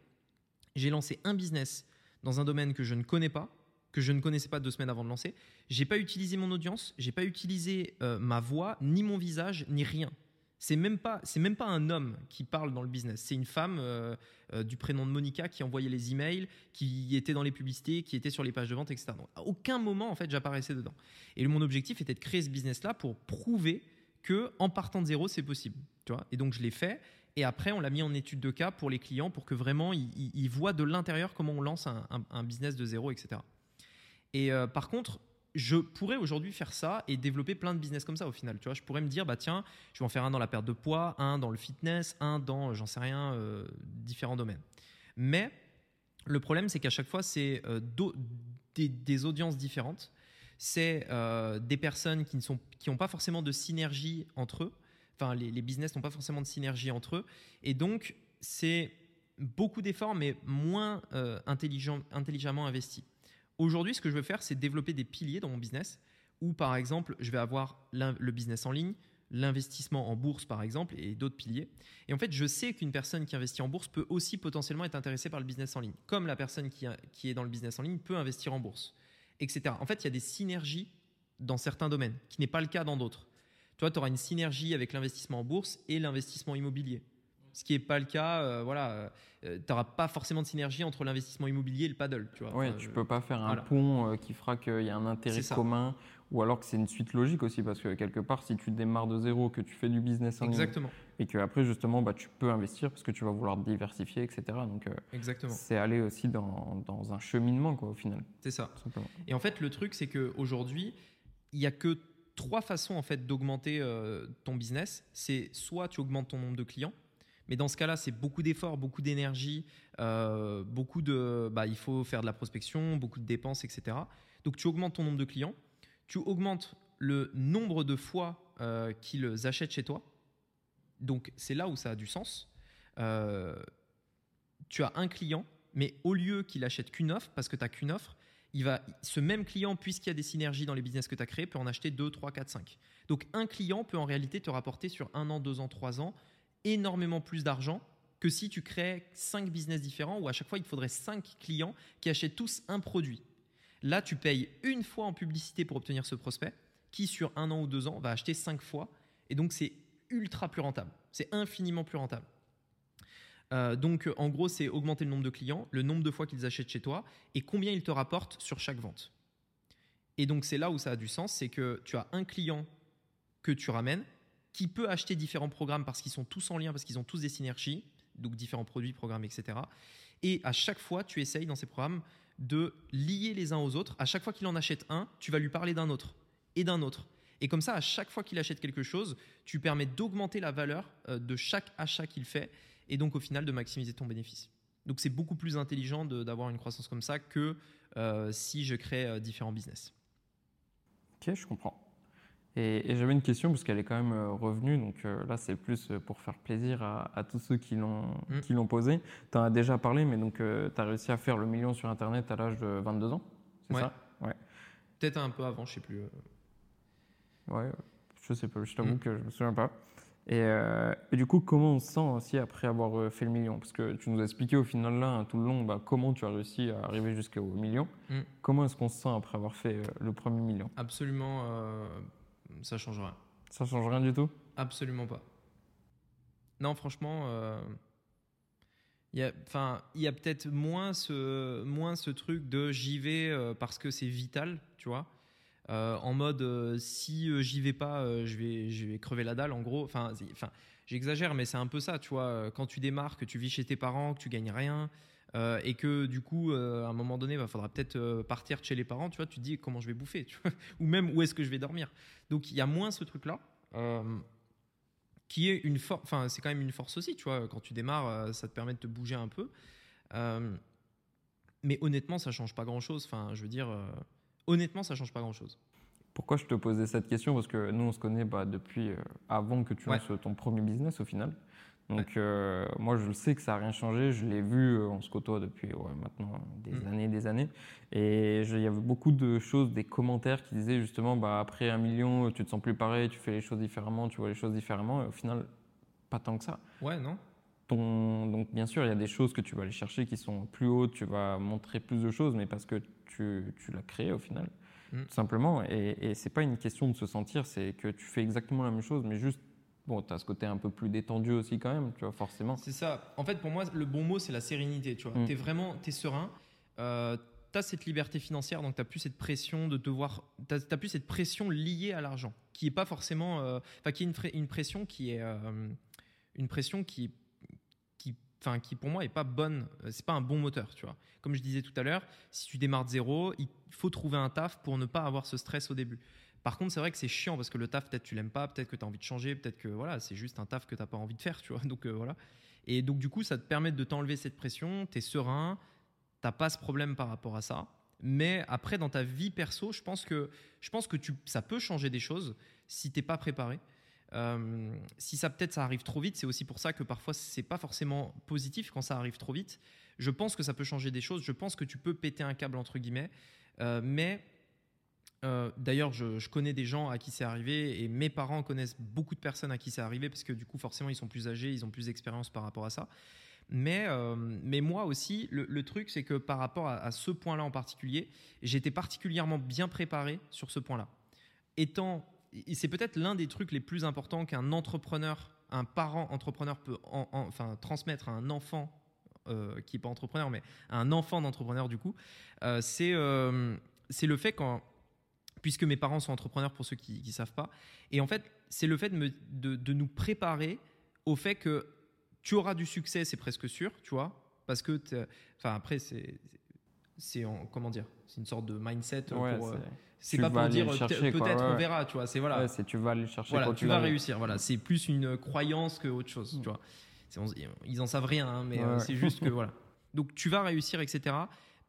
j'ai lancé un business dans un domaine que je ne connais pas, que je ne connaissais pas deux semaines avant de lancer. J'ai pas utilisé mon audience, j'ai pas utilisé euh, ma voix, ni mon visage, ni rien. C'est même pas, c'est même pas un homme qui parle dans le business. C'est une femme euh, euh, du prénom de Monica qui envoyait les emails, qui était dans les publicités, qui était sur les pages de vente, etc. à aucun moment en fait j'apparaissais dedans. Et mon objectif était de créer ce business-là pour prouver que en partant de zéro c'est possible. Tu vois? Et donc je l'ai fait. Et après on l'a mis en étude de cas pour les clients pour que vraiment ils, voient de l'intérieur comment on lance un, business de zéro, etc. Et euh, par contre je pourrais aujourd'hui faire ça et développer plein de business comme ça au final. Tu vois, je pourrais me dire, bah tiens, je vais en faire un dans la perte de poids, un dans le fitness, un dans, j'en sais rien, euh, différents domaines. Mais le problème, c'est qu'à chaque fois, c'est euh, des, audiences différentes. C'est euh, des personnes qui n'ont qui pas forcément de synergie entre eux. Enfin, les, business n'ont pas forcément de synergie entre eux. Et donc, c'est beaucoup d'efforts, mais moins intelligemment investis. Aujourd'hui, ce que je veux faire, c'est développer des piliers dans mon business où, par exemple, je vais avoir le business en ligne, l'investissement en bourse, par exemple, et d'autres piliers. Et en fait, je sais qu'une personne qui investit en bourse peut aussi potentiellement être intéressée par le business en ligne, comme la personne qui, qui est dans le business en ligne peut investir en bourse, etc. En fait, il y a des synergies dans certains domaines, qui n'est pas le cas dans d'autres. Tu vois, tu auras une synergie avec l'investissement en bourse et l'investissement immobilier. Ce qui n'est pas le cas, euh, voilà, euh, tu n'auras pas forcément de synergie entre l'investissement immobilier et le paddle. Tu vois. Oui, tu ne peux pas faire un pont euh, qui fera qu'il y a un intérêt commun ou alors que c'est une suite logique aussi parce que quelque part, si tu démarres de zéro, que tu fais du business en Exactement. et que après justement, bah, tu peux investir parce que tu vas vouloir diversifier, etc. Donc, Exactement. c'est aller aussi dans, dans, un cheminement quoi, au final. C'est ça. Et en fait, le truc, c'est qu'aujourd'hui, il n'y a que trois façons en fait d'augmenter ton business. C'est soit tu augmentes ton nombre de clients, mais dans ce cas-là, c'est beaucoup d'efforts, beaucoup d'énergie, euh, beaucoup de, bah, il faut faire de la prospection, beaucoup de dépenses, etc. Donc tu augmentes ton nombre de clients, tu augmentes le nombre de fois euh, qu'ils achètent chez toi. Donc c'est là où ça a du sens. Euh, tu as un client, mais au lieu qu'il achète qu'une offre, parce que tu n'as qu'une offre, il va, ce même client, puisqu'il y a des synergies dans les business que tu as créés, peut en acheter 2, 3, 4, 5. Donc un client peut en réalité te rapporter sur un an, deux ans, trois ans énormément plus d'argent que si tu crées cinq business différents où à chaque fois il te faudrait cinq clients qui achètent tous un produit. Là, tu payes une fois en publicité pour obtenir ce prospect qui, sur un an ou deux ans, va acheter cinq fois. Et donc, c'est ultra plus rentable. C'est infiniment plus rentable. Euh, donc, en gros, c'est augmenter le nombre de clients, le nombre de fois qu'ils achètent chez toi et combien ils te rapportent sur chaque vente. Et donc, c'est là où ça a du sens, c'est que tu as un client que tu ramènes qui peut acheter différents programmes parce qu'ils sont tous en lien, parce qu'ils ont tous des synergies, donc différents produits, programmes, etc. Et à chaque fois, tu essayes dans ces programmes de lier les uns aux autres. À chaque fois qu'il en achète un, tu vas lui parler d'un autre et d'un autre. Et comme ça, à chaque fois qu'il achète quelque chose, tu permets d'augmenter la valeur euh, de chaque achat qu'il fait et donc au final de maximiser ton bénéfice. Donc c'est beaucoup plus intelligent d'avoir une croissance comme ça que euh, si je crée euh, différents business. Ok, je comprends. Et, j'avais une question parce qu'elle est quand même euh, revenue, donc euh, là c'est plus euh, pour faire plaisir à, tous ceux qui l'ont mm. posé. Tu en as déjà parlé, mais donc tu as réussi à faire le million sur Internet à l'âge de 22 ans, c'est ça? Ouais. Peut-être un peu avant, je sais plus. Ouais, je sais pas, je t'avoue mm. que je me souviens pas. Et, et, du coup, comment on se sent aussi après avoir fait le million? Parce que tu nous as expliqué au final là, hein, tout le long, bah, comment tu as réussi à arriver jusqu'au million. Mm. Comment est-ce qu'on se sent après avoir fait le premier million? Absolument ça change rien. Ça change rien du tout? Absolument pas. Non, franchement, euh, il y a, y a peut-être moins ce, moins ce truc de j'y vais euh, parce que c'est vital, tu vois. Euh, en mode si j'y vais pas, je, vais, je vais crever la dalle, en gros. Enfin, j'exagère, mais c'est un peu ça, tu vois. Quand tu démarres, que tu vis chez tes parents, que tu gagnes rien, euh, et que du coup, euh, à un moment donné, il bah, faudra peut-être euh, partir de chez les parents, tu vois, tu te dis comment je vais bouffer, ou même où est-ce que je vais dormir. Donc il y a moins ce truc-là, qui est une force, enfin c'est quand même une force aussi, tu vois, quand tu démarres, ça te permet de te bouger un peu. mais honnêtement, ça change pas grand-chose, enfin je veux dire, honnêtement, ça change pas grand-chose. Pourquoi je te posais cette question? Parce que nous, on se connaît bah, depuis avant que tu lances ton premier business au final. Donc euh, moi je le sais que ça n'a rien changé, je l'ai vu, euh, on se côtoie depuis maintenant des mm. années des années. Et il y avait beaucoup de choses, des commentaires qui disaient justement bah, après un million tu te sens plus pareil, tu fais les choses différemment, tu vois les choses différemment. Et au final, pas tant que ça. Ouais, non Ton, donc bien sûr il y a des choses que tu vas aller chercher qui sont plus hautes, tu vas montrer plus de choses, mais parce que tu, tu l'as créé au final. Mm. Tout simplement. Et, et c'est pas une question de se sentir, c'est que tu fais exactement la même chose, mais juste Bon, tu as ce côté un peu plus détendu aussi quand même, tu vois, forcément. C'est ça. En fait, pour moi, le bon mot, c'est la sérénité, tu vois. Mm. Tu es vraiment, tu es serein. Euh, tu as cette liberté financière, donc tu n'as plus cette pression de devoir... Tu n'as plus cette pression liée à l'argent, qui est pas forcément... Euh, enfin, qui est une, une, pression qui est... Euh, une pression qui qui, enfin, qui pour moi est pas bonne, c'est pas un bon moteur, tu vois. Comme je disais tout à l'heure, si tu démarres de zéro, il faut trouver un taf pour ne pas avoir ce stress au début. Par contre, c'est vrai que c'est chiant parce que le taf, peut-être tu l'aimes pas, peut-être que tu as envie de changer, peut-être que voilà, c'est juste un taf que tu n'as pas envie de faire, tu vois. Donc euh, voilà. Et donc du coup, ça te permet de t'enlever cette pression, tu es serein, tu pas ce problème par rapport à ça. Mais après, dans ta vie perso, je pense que, je pense que tu, ça peut changer des choses si tu n'es pas préparé. Euh, si ça peut-être ça arrive trop vite, c'est aussi pour ça que parfois c'est pas forcément positif quand ça arrive trop vite. Je pense que ça peut changer des choses. Je pense que tu peux péter un câble entre guillemets, euh, mais euh, d'ailleurs, je, connais des gens à qui c'est arrivé et mes parents connaissent beaucoup de personnes à qui c'est arrivé parce que du coup, forcément, ils sont plus âgés, ils ont plus d'expérience par rapport à ça. Mais, euh, mais moi aussi, le, truc, c'est que par rapport à, ce point-là en particulier, j'étais particulièrement bien préparé sur ce point-là. Étant, c'est peut-être l'un des trucs les plus importants qu'un entrepreneur, un parent entrepreneur peut enfin, transmettre à un enfant euh, qui n'est pas entrepreneur, mais à un enfant d'entrepreneur du coup, c'est c'est le fait quand puisque mes parents sont entrepreneurs pour ceux qui ne savent pas. Et en fait, c'est le fait de, me, de, de, nous préparer au fait que tu auras du succès, c'est presque sûr, tu vois, parce que, enfin après, c'est, c'est comment dire, c'est une sorte de mindset. pour, euh, c'est pas pour dire peut-être on verra, tu vois, c'est voilà. c'est tu vas aller chercher. Voilà, tu, vas réussir, voilà, c'est plus une croyance que autre chose, tu vois. ils en savent rien, hein, mais euh, c'est juste que voilà. Donc tu vas réussir, etc.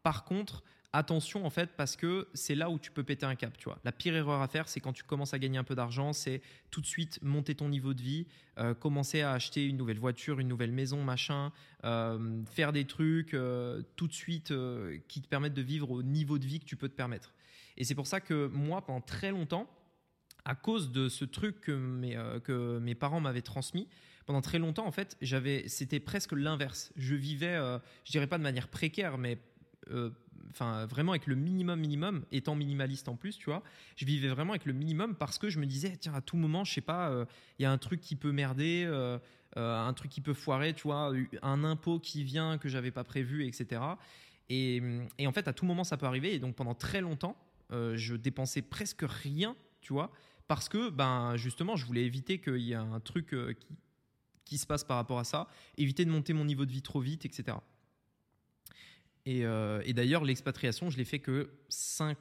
Par contre, attention en fait parce que c'est là où tu peux péter un cap, tu vois. La pire erreur à faire, c'est quand tu commences à gagner un peu d'argent, c'est tout de suite monter ton niveau de vie, euh, commencer à acheter une nouvelle voiture, une nouvelle maison, machin, euh, faire des trucs euh, tout de suite qui te permettent de vivre au niveau de vie que tu peux te permettre. Et c'est pour ça que moi, pendant très longtemps, à cause de ce truc que mes, que mes parents m'avaient transmis, pendant très longtemps, en fait, j'avais, c'était presque l'inverse. Je vivais, je dirais pas de manière précaire, mais vraiment avec le minimum minimum, étant minimaliste en plus, tu vois, je vivais vraiment avec le minimum parce que je me disais tiens à tout moment, je sais pas, euh, il y a un truc qui peut merder, euh, euh, un truc qui peut foirer, tu vois, un impôt qui vient que j'avais pas prévu, etc. Et, et, en fait à tout moment ça peut arriver et donc pendant très longtemps je dépensais presque rien, tu vois, parce que ben justement je voulais éviter qu'il y ait un truc qui, qui se passe par rapport à ça, éviter de monter mon niveau de vie trop vite, etc. Euh, et, d'ailleurs, l'expatriation, je l'ai fait que 5.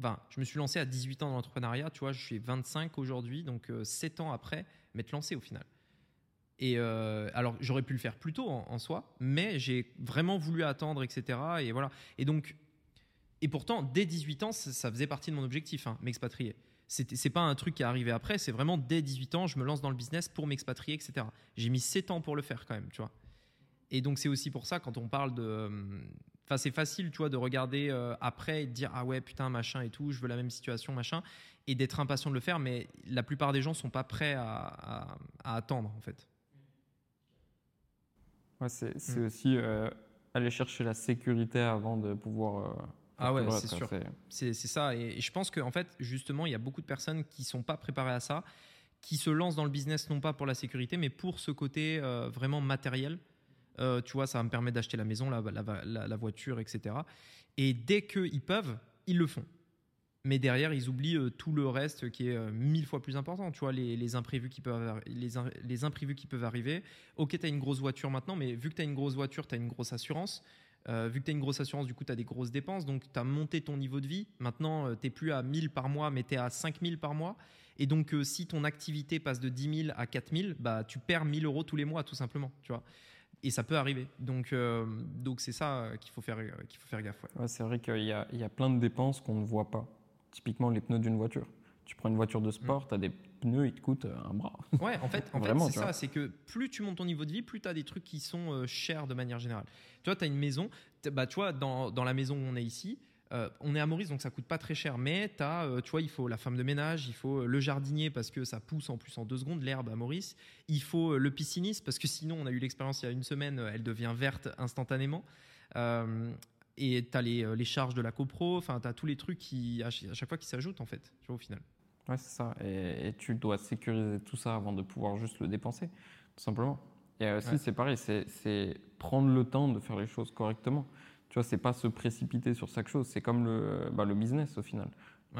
Enfin, je me suis lancé à 18 ans dans l'entrepreneuriat, tu vois, je suis 25 aujourd'hui, donc 7 euh, ans après m'être lancé au final. Et euh, alors, j'aurais pu le faire plus tôt en, soi, mais j'ai vraiment voulu attendre, etc. Et voilà. Et donc, et pourtant, dès 18 ans, ça, faisait partie de mon objectif, hein, m'expatrier. C'est pas un truc qui est arrivé après, c'est vraiment dès 18 ans, je me lance dans le business pour m'expatrier, etc. J'ai mis 7 ans pour le faire quand même, tu vois. Et donc, c'est aussi pour ça, quand on parle de, Enfin, c'est facile, tu vois, de regarder euh, après et de dire ah ouais putain machin et tout, je veux la même situation machin, et d'être impatient de le faire. Mais la plupart des gens sont pas prêts à, attendre en fait. Ouais, c'est mm. aussi euh, aller chercher la sécurité avant de pouvoir. Euh, ah ouais, c'est sûr. C'est ça. Et, je pense qu'en en fait, justement, il y a beaucoup de personnes qui sont pas préparées à ça, qui se lancent dans le business non pas pour la sécurité, mais pour ce côté vraiment matériel. Euh, tu vois, ça me permet d'acheter la maison, la, voiture, etc. Et dès qu'ils peuvent, ils le font. Mais derrière, ils oublient euh, tout le reste qui est euh, mille fois plus important. Tu vois, les, imprévus, qui peuvent, les, imprévus qui peuvent arriver. Ok, tu as une grosse voiture maintenant, mais vu que tu as une grosse voiture, tu as une grosse assurance. vu que tu as une grosse assurance, du coup, tu as des grosses dépenses. Donc, tu as monté ton niveau de vie. Maintenant, tu n'es plus à 1000 par mois, mais tu es à 5000 par mois. Et donc, si ton activité passe de 10 000 à 4000, bah, tu perds 1000 euros tous les mois, tout simplement. Tu vois et ça peut arriver. Donc, euh, donc c'est ça euh, qu'il faut faire, euh, qu'il faut faire gaffe. Ouais. c'est vrai qu'il y a, il y a plein de dépenses qu'on ne voit pas. Typiquement les pneus d'une voiture. Tu prends une voiture de sport, mm. tu as des pneus, ils te coûtent un bras. Ouais, en fait, en fait c'est ça. C'est que plus tu montes ton niveau de vie, plus tu as des trucs qui sont chers de manière générale. Tu vois, tu as une maison. Bah, tu vois, dans, dans la maison où on est ici, euh, on est à Maurice, donc ça coûte pas très cher, mais as, euh, tu vois, il faut la femme de ménage, il faut euh, le jardinier parce que ça pousse en plus en deux secondes l'herbe à Maurice, il faut le pisciniste parce que sinon, on a eu l'expérience il y a une semaine, elle devient verte instantanément. et tu as les, charges de la copro, enfin, tu as tous les trucs qui, à chaque fois qui s'ajoutent en fait, tu vois, au final. Ouais, c'est ça. Et, tu dois sécuriser tout ça avant de pouvoir juste le dépenser, tout simplement. Et aussi, c'est pareil, c'est prendre le temps de faire les choses correctement. Tu vois, c'est pas se précipiter sur chaque chose. C'est comme le, bah, le business au final.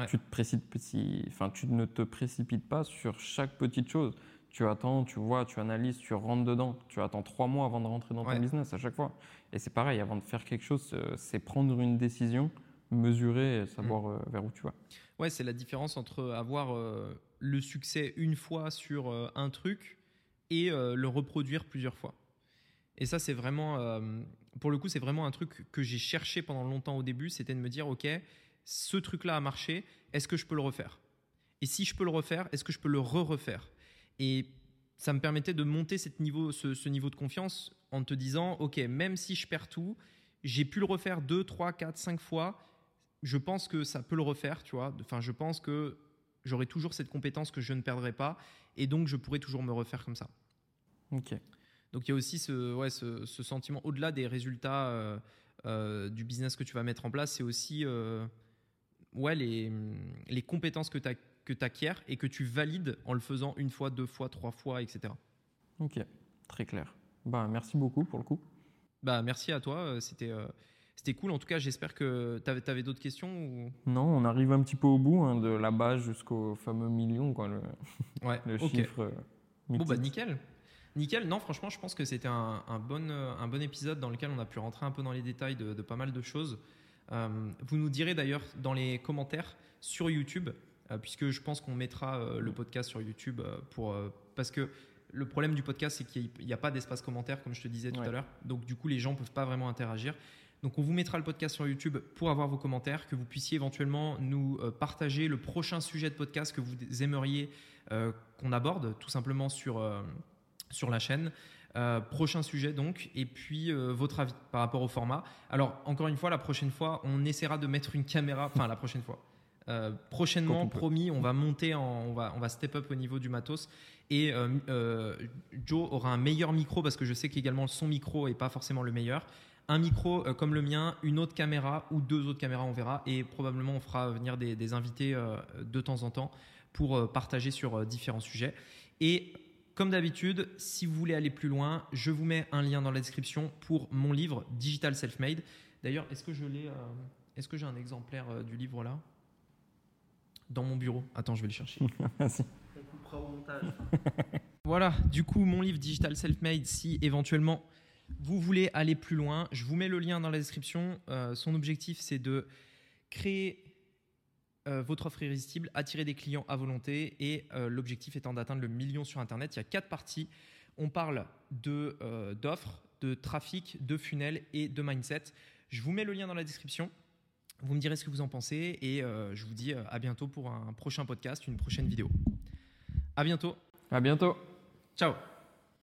Tu, te précipites, enfin, tu ne te précipites pas sur chaque petite chose. Tu attends, tu vois, tu analyses, tu rentres dedans. Tu attends trois mois avant de rentrer dans ton business à chaque fois. Et c'est pareil, avant de faire quelque chose, euh, c'est prendre une décision, mesurer et savoir mm. euh, vers où tu vas. Ouais, c'est la différence entre avoir euh, le succès une fois sur un truc et le reproduire plusieurs fois. Et ça, c'est vraiment, pour le coup, c'est vraiment un truc que j'ai cherché pendant longtemps au début, c'était de me dire, ok, ce truc-là a marché, est-ce que je peux le refaire? Et si je peux le refaire, est-ce que je peux le re-refaire Et ça me permettait de monter cette niveau, ce, niveau de confiance en te disant, ok, même si je perds tout, j'ai pu le refaire 2, 3, 4, 5 fois, je pense que ça peut le refaire, tu vois. Enfin, je pense que j'aurai toujours cette compétence que je ne perdrai pas, et donc je pourrai toujours me refaire comme ça. Ok. Donc il y a aussi ce, ouais, ce, sentiment, au-delà des résultats euh, euh, du business que tu vas mettre en place, c'est aussi euh, ouais, les, les compétences que tu que acquiers et que tu valides en le faisant une fois, deux fois, trois fois, etc. Ok, très clair. Bah, merci beaucoup pour le coup. Bah, merci à toi. C'était c'était cool. En tout cas, j'espère que tu avais, d'autres questions ou... Non, on arrive un petit peu au bout hein, de la base jusqu'au fameux million, quoi, le, ouais, le chiffre. Bon, bah nickel. Nickel. Non, franchement, je pense que c'était un, bon, un bon épisode dans lequel on a pu rentrer un peu dans les détails de, pas mal de choses. vous nous direz d'ailleurs dans les commentaires sur YouTube, puisque je pense qu'on mettra le podcast sur YouTube pour, parce que le problème du podcast, c'est qu'il n'y a, pas d'espace commentaire, comme je te disais tout à l'heure. Donc, du coup, les gens ne peuvent pas vraiment interagir. Donc, on vous mettra le podcast sur YouTube pour avoir vos commentaires, que vous puissiez éventuellement nous euh, partager le prochain sujet de podcast que vous aimeriez euh, qu'on aborde, tout simplement sur, euh, sur la chaîne. prochain sujet donc, et puis votre avis par rapport au format. Alors, encore une fois, la prochaine fois, on essaiera de mettre une caméra, enfin, la prochaine fois. prochainement, promis, on va monter, on, va, on va step up au niveau du matos et euh, euh, Joe aura un meilleur micro parce que je sais qu'également son micro n'est pas forcément le meilleur. Un micro euh, comme le mien, une autre caméra ou deux autres caméras, on verra. Et probablement, on fera venir des, invités de temps en temps pour partager sur différents sujets. Et comme d'habitude, si vous voulez aller plus loin, je vous mets un lien dans la description pour mon livre Digital Self-Made. D'ailleurs, est-ce que je l'ai Est-ce que j'ai un exemplaire du livre là? Dans mon bureau. Attends, je vais le chercher. Merci. voilà, du coup, mon livre Digital Self-Made, si éventuellement vous voulez aller plus loin, je vous mets le lien dans la description. Euh, son objectif, c'est de créer euh, votre offre irrésistible, attirer des clients à volonté et euh, l'objectif étant d'atteindre le million sur Internet. Il y a quatre parties. On parle d'offres, de, de trafic, de funnel et de mindset. Je vous mets le lien dans la description. Vous me direz ce que vous en pensez et je vous dis à bientôt pour un prochain podcast, une prochaine vidéo. À bientôt. À bientôt. Ciao.